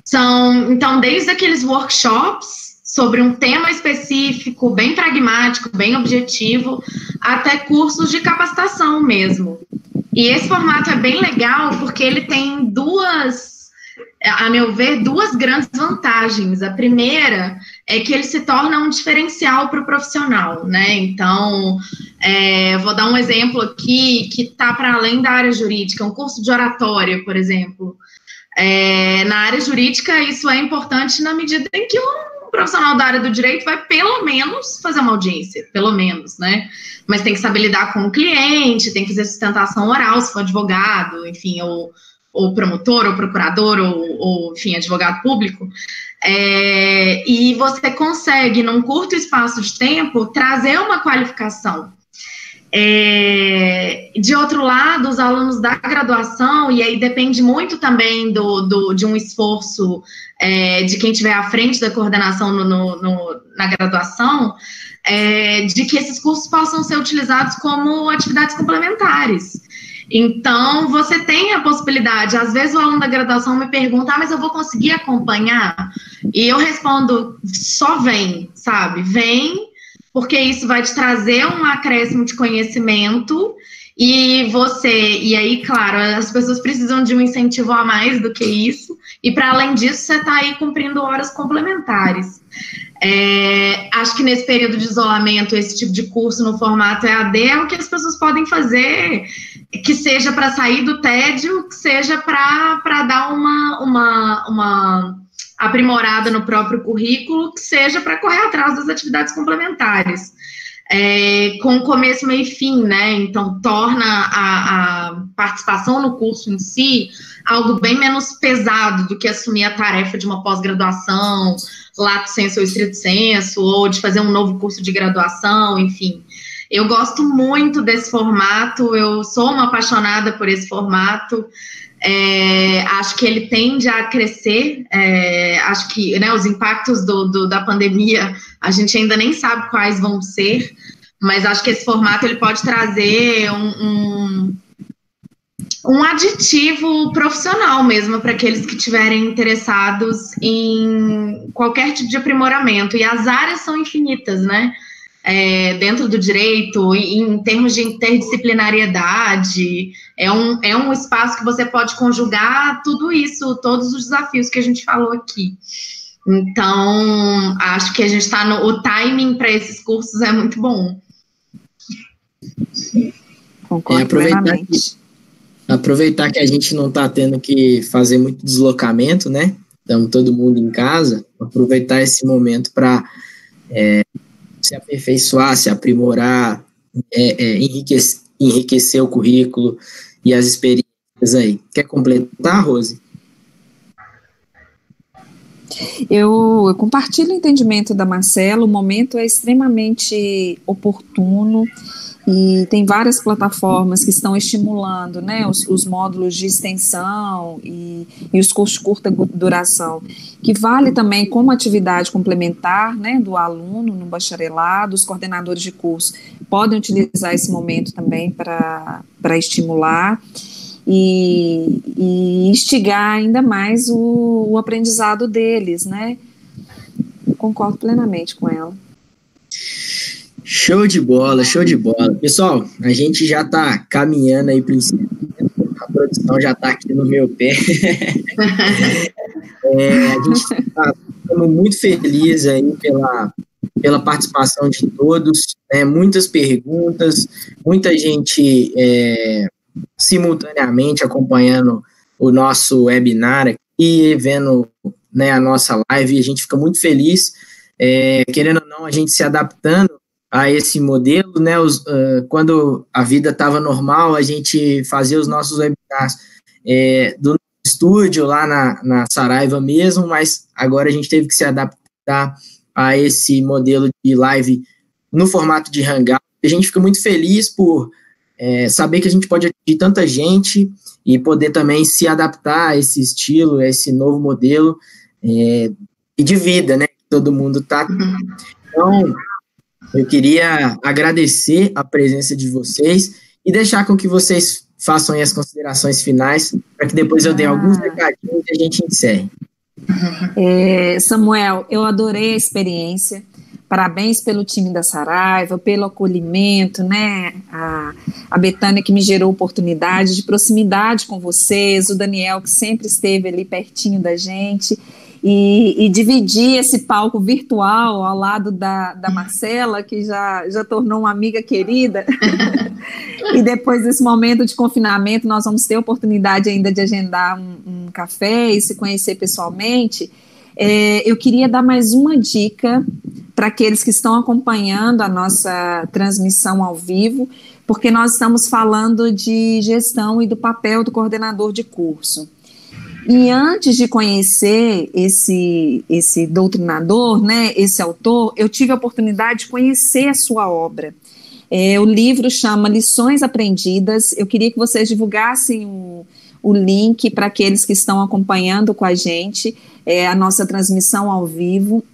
S3: são, então, desde aqueles workshops sobre um tema específico, bem pragmático, bem objetivo, até cursos de capacitação mesmo. E esse formato é bem legal porque ele tem duas, a meu ver, duas grandes vantagens. A primeira é que ele se torna um diferencial para o profissional, né? Então, é, vou dar um exemplo aqui que está para além da área jurídica, um curso de oratória, por exemplo. É, na área jurídica, isso é importante na medida em que um profissional da área do direito vai, pelo menos, fazer uma audiência, pelo menos, né? Mas tem que saber lidar com o cliente, tem que fazer sustentação oral, se for advogado, enfim, ou, ou promotor, ou procurador, ou, ou enfim, advogado público. É, e você consegue, num curto espaço de tempo, trazer uma qualificação É, de outro lado, os alunos da graduação, e aí depende muito também do, do de um esforço é, de quem estiver à frente da coordenação no, no, no, na graduação, é, de que esses cursos possam ser utilizados como atividades complementares. Então, você tem a possibilidade, às vezes o aluno da graduação me pergunta, ah, mas eu vou conseguir acompanhar? E eu respondo, só vem, sabe? Vem, porque isso vai te trazer um acréscimo de conhecimento e você, e aí, claro, as pessoas precisam de um incentivo a mais do que isso, e para além disso, você está aí cumprindo horas complementares. É, acho que nesse período de isolamento, esse tipo de curso no formato EAD é o que as pessoas podem fazer, que seja para sair do tédio, que seja para dar uma, uma, uma aprimorada no próprio currículo, que seja para correr atrás das atividades complementares. É, com começo, meio e fim, né? Então, torna a, a, participação no curso em si algo bem menos pesado do que assumir a tarefa de uma pós-graduação, lato senso ou estrito senso, ou de fazer um novo curso de graduação, enfim. Eu gosto muito desse formato, eu sou uma apaixonada por esse formato. É, acho que ele tende a crescer. É, acho que né, os impactos do, do, da pandemia a gente ainda nem sabe quais vão ser, mas acho que esse formato ele pode trazer um, um, um aditivo profissional mesmo para aqueles que estiverem interessados em qualquer tipo de aprimoramento. E as áreas são infinitas, né? É, dentro do direito, em termos de interdisciplinariedade, é um, é um espaço que você pode conjugar tudo isso, todos os desafios que a gente falou aqui. Então, acho que a gente está no. O timing para esses cursos é muito bom.
S1: Concordo é, aproveitar, que, aproveitar que a gente não está tendo que fazer muito deslocamento, né? Estamos todo mundo em casa, aproveitar esse momento para é, se aperfeiçoar, se aprimorar, é, é, enriquecer, enriquecer o currículo e as experiências aí. Quer completar, Rose?
S2: Eu, eu, compartilho o entendimento da Marcela, o momento é extremamente oportuno e tem várias plataformas que estão estimulando né, os, os módulos de extensão e, e, os cursos de curta duração, que vale também como atividade complementar né, do aluno no bacharelado, os coordenadores de curso podem utilizar esse momento também para estimular e, e, instigar ainda mais o, o aprendizado deles, né? concordo plenamente com ela.
S1: Show de bola, show de bola. Pessoal, a gente já está caminhando aí para A produção já está aqui no meu pé. é, a gente está muito feliz aí pela, pela participação de todos, né, muitas perguntas, muita gente é, simultaneamente acompanhando o nosso webinar e vendo né, a nossa live, a gente fica muito feliz, é, querendo ou não, a gente se adaptando a esse modelo, né? Os, uh, quando a vida estava normal, a gente fazia os nossos webinars é, do estúdio lá na, na Saraiva mesmo, mas agora a gente teve que se adaptar a esse modelo de live no formato de Hangout. A gente fica muito feliz por é, saber que a gente pode atingir tanta gente e poder também se adaptar a esse estilo, a esse novo modelo é, de vida, né? Todo mundo está. Uhum. Então, eu queria agradecer a presença de vocês e deixar com que vocês façam as considerações finais, para que depois eu dê alguns ah. recadinhos e a gente encerre.
S2: É, Samuel, eu adorei a experiência. Parabéns pelo time da Saraiva, pelo acolhimento, né? A, a Betânia que me gerou oportunidade de proximidade com vocês, o Daniel que sempre esteve ali pertinho da gente e, e, dividir esse palco virtual ao lado da, da Marcela, que já, já tornou uma amiga querida. e depois desse momento de confinamento, nós vamos ter oportunidade ainda de agendar um, um café e se conhecer pessoalmente. É, eu queria dar mais uma dica para aqueles que estão acompanhando a nossa transmissão ao vivo, porque nós estamos falando de gestão e do papel do coordenador de curso. E antes de conhecer esse, esse doutrinador, né, esse autor, eu tive a oportunidade de conhecer a sua obra. É, o livro chama Lições Aprendidas. Eu queria que vocês divulgassem o, o link para aqueles que estão acompanhando com a gente é, a nossa transmissão ao vivo.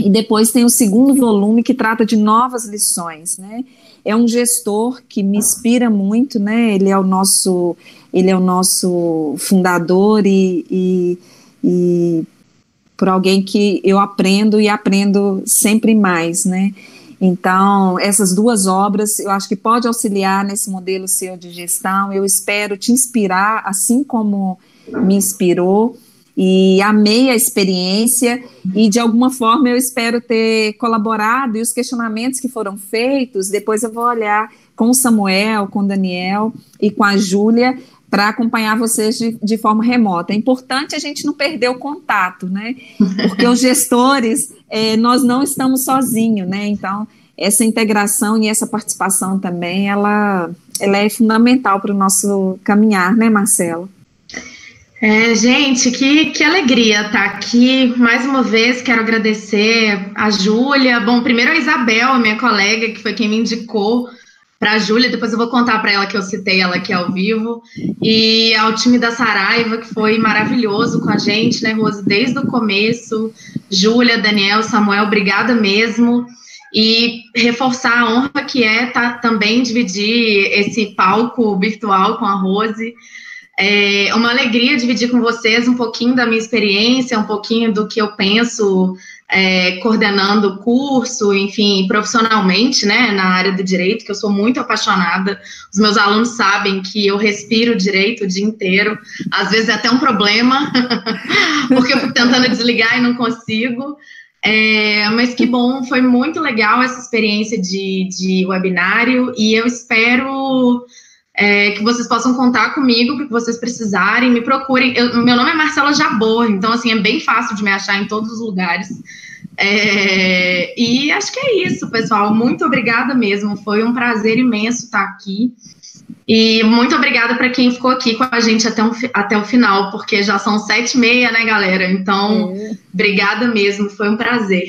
S2: E depois tem o segundo volume que trata de novas lições, né? É um gestor que me inspira muito, né? Ele é o nosso, ele é o nosso fundador e, e, e por alguém que eu aprendo e aprendo sempre mais, né? Então, essas duas obras, eu acho que pode auxiliar nesse modelo seu de gestão. Eu espero te inspirar, assim como me inspirou, e amei a experiência e de alguma forma eu espero ter colaborado e os questionamentos que foram feitos, depois eu vou olhar com o Samuel, com o Daniel e com a Júlia para acompanhar vocês de, de, forma remota. É importante a gente não perder o contato, né? Porque os gestores, é, nós não estamos sozinhos, né? Então, essa integração e essa participação também, ela, ela é fundamental para o nosso caminhar, né, Marcelo?
S3: É, gente, que, que alegria estar aqui. Mais uma vez, quero agradecer a Júlia. Bom, primeiro a Isabel, minha colega, que foi quem me indicou para a Júlia. Depois eu vou contar para ela que eu citei ela aqui ao vivo. E ao time da Saraiva, que foi maravilhoso com a gente, né, Rose, desde o começo. Júlia, Daniel, Samuel, obrigada mesmo. E reforçar a honra que é tá, também dividir esse palco virtual com a Rose. É uma alegria dividir com vocês um pouquinho da minha experiência, um pouquinho do que eu penso é, coordenando curso, enfim, profissionalmente, né, na área do direito, que eu sou muito apaixonada. Os meus alunos sabem que eu respiro direito o dia inteiro. Às vezes é até um problema, porque eu fico tentando desligar e não consigo. É, mas que bom, foi muito legal essa experiência de, de webinário e eu espero é, que vocês possam contar comigo para que vocês precisarem, me procurem. Eu, meu nome é Marcela Jabor, então assim é bem fácil de me achar em todos os lugares. É, e acho que é isso, pessoal. Muito obrigada mesmo. Foi um prazer imenso estar aqui. E muito obrigada para quem ficou aqui com a gente até, um, até o final, porque já são sete e meia, né, galera? Então, é. obrigada mesmo. Foi um prazer.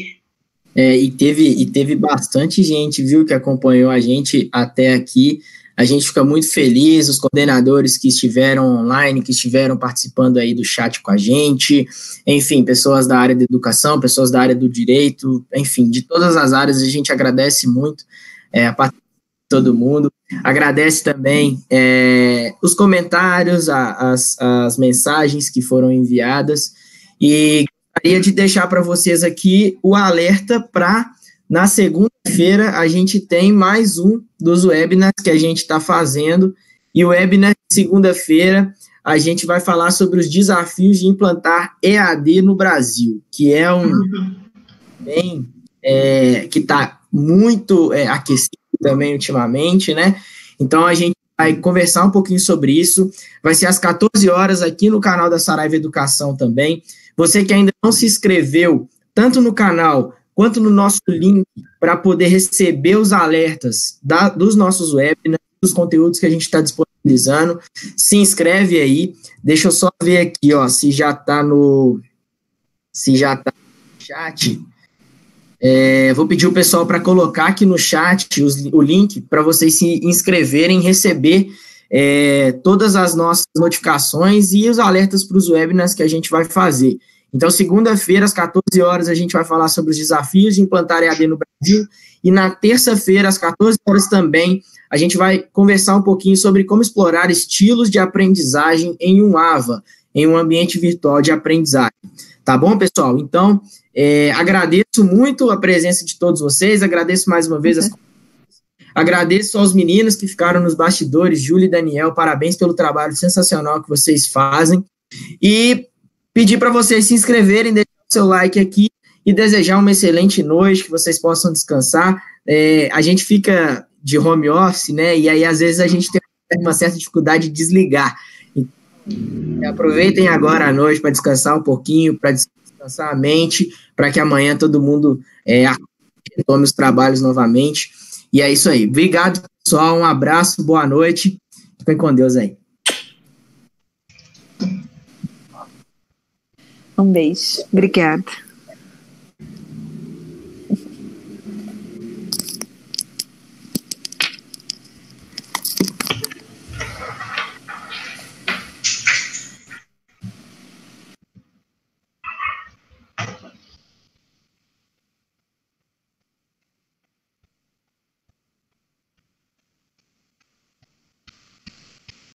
S1: É, e, teve, e teve bastante gente, viu, que acompanhou a gente até aqui. A gente fica muito feliz, os coordenadores que estiveram online, que estiveram participando aí do chat com a gente, enfim, pessoas da área da educação, pessoas da área do direito, enfim, de todas as áreas, a gente agradece muito é, a participação de todo mundo. Agradece também é, os comentários, a, as, as mensagens que foram enviadas e gostaria de deixar para vocês aqui o alerta para na segunda-feira, a gente tem mais um dos webinars que a gente está fazendo. E o webinar de segunda-feira, a gente vai falar sobre os desafios de implantar EAD no Brasil, que é um bem é, que está muito é, aquecido também ultimamente, né? Então a gente vai conversar um pouquinho sobre isso. Vai ser às 14 horas aqui no canal da Saraiva Educação também. Você que ainda não se inscreveu, tanto no canal quanto no nosso link para poder receber os alertas da, dos nossos webinars, dos conteúdos que a gente está disponibilizando. Se inscreve aí. Deixa eu só ver aqui, ó, se já está no se já está no chat. É, vou pedir o pessoal para colocar aqui no chat os, o link para vocês se inscreverem, receber é, todas as nossas notificações e os alertas para os webinars que a gente vai fazer. Então, segunda-feira, às 14 horas, a gente vai falar sobre os desafios de implantar EAD no Brasil. E na terça-feira, às 14 horas também, a gente vai conversar um pouquinho sobre como explorar estilos de aprendizagem em um AVA, em um ambiente virtual de aprendizagem. Tá bom, pessoal? Então, é, agradeço muito a presença de todos vocês, agradeço mais uma vez as uhum. Agradeço aos meninos que ficaram nos bastidores, Júlia e Daniel, parabéns pelo trabalho sensacional que vocês fazem. E pedir para vocês se inscreverem, deixar o seu like aqui e desejar uma excelente noite, que vocês possam descansar. É, a gente fica de home office, né? E aí, às vezes, a gente tem uma certa dificuldade de desligar. Então, aproveitem agora a noite para descansar um pouquinho, para descansar a mente, para que amanhã todo mundo é, os trabalhos novamente. E é isso aí. Obrigado, pessoal. Um abraço, boa noite. Fiquem com Deus aí.
S2: Um beijo. Obrigada.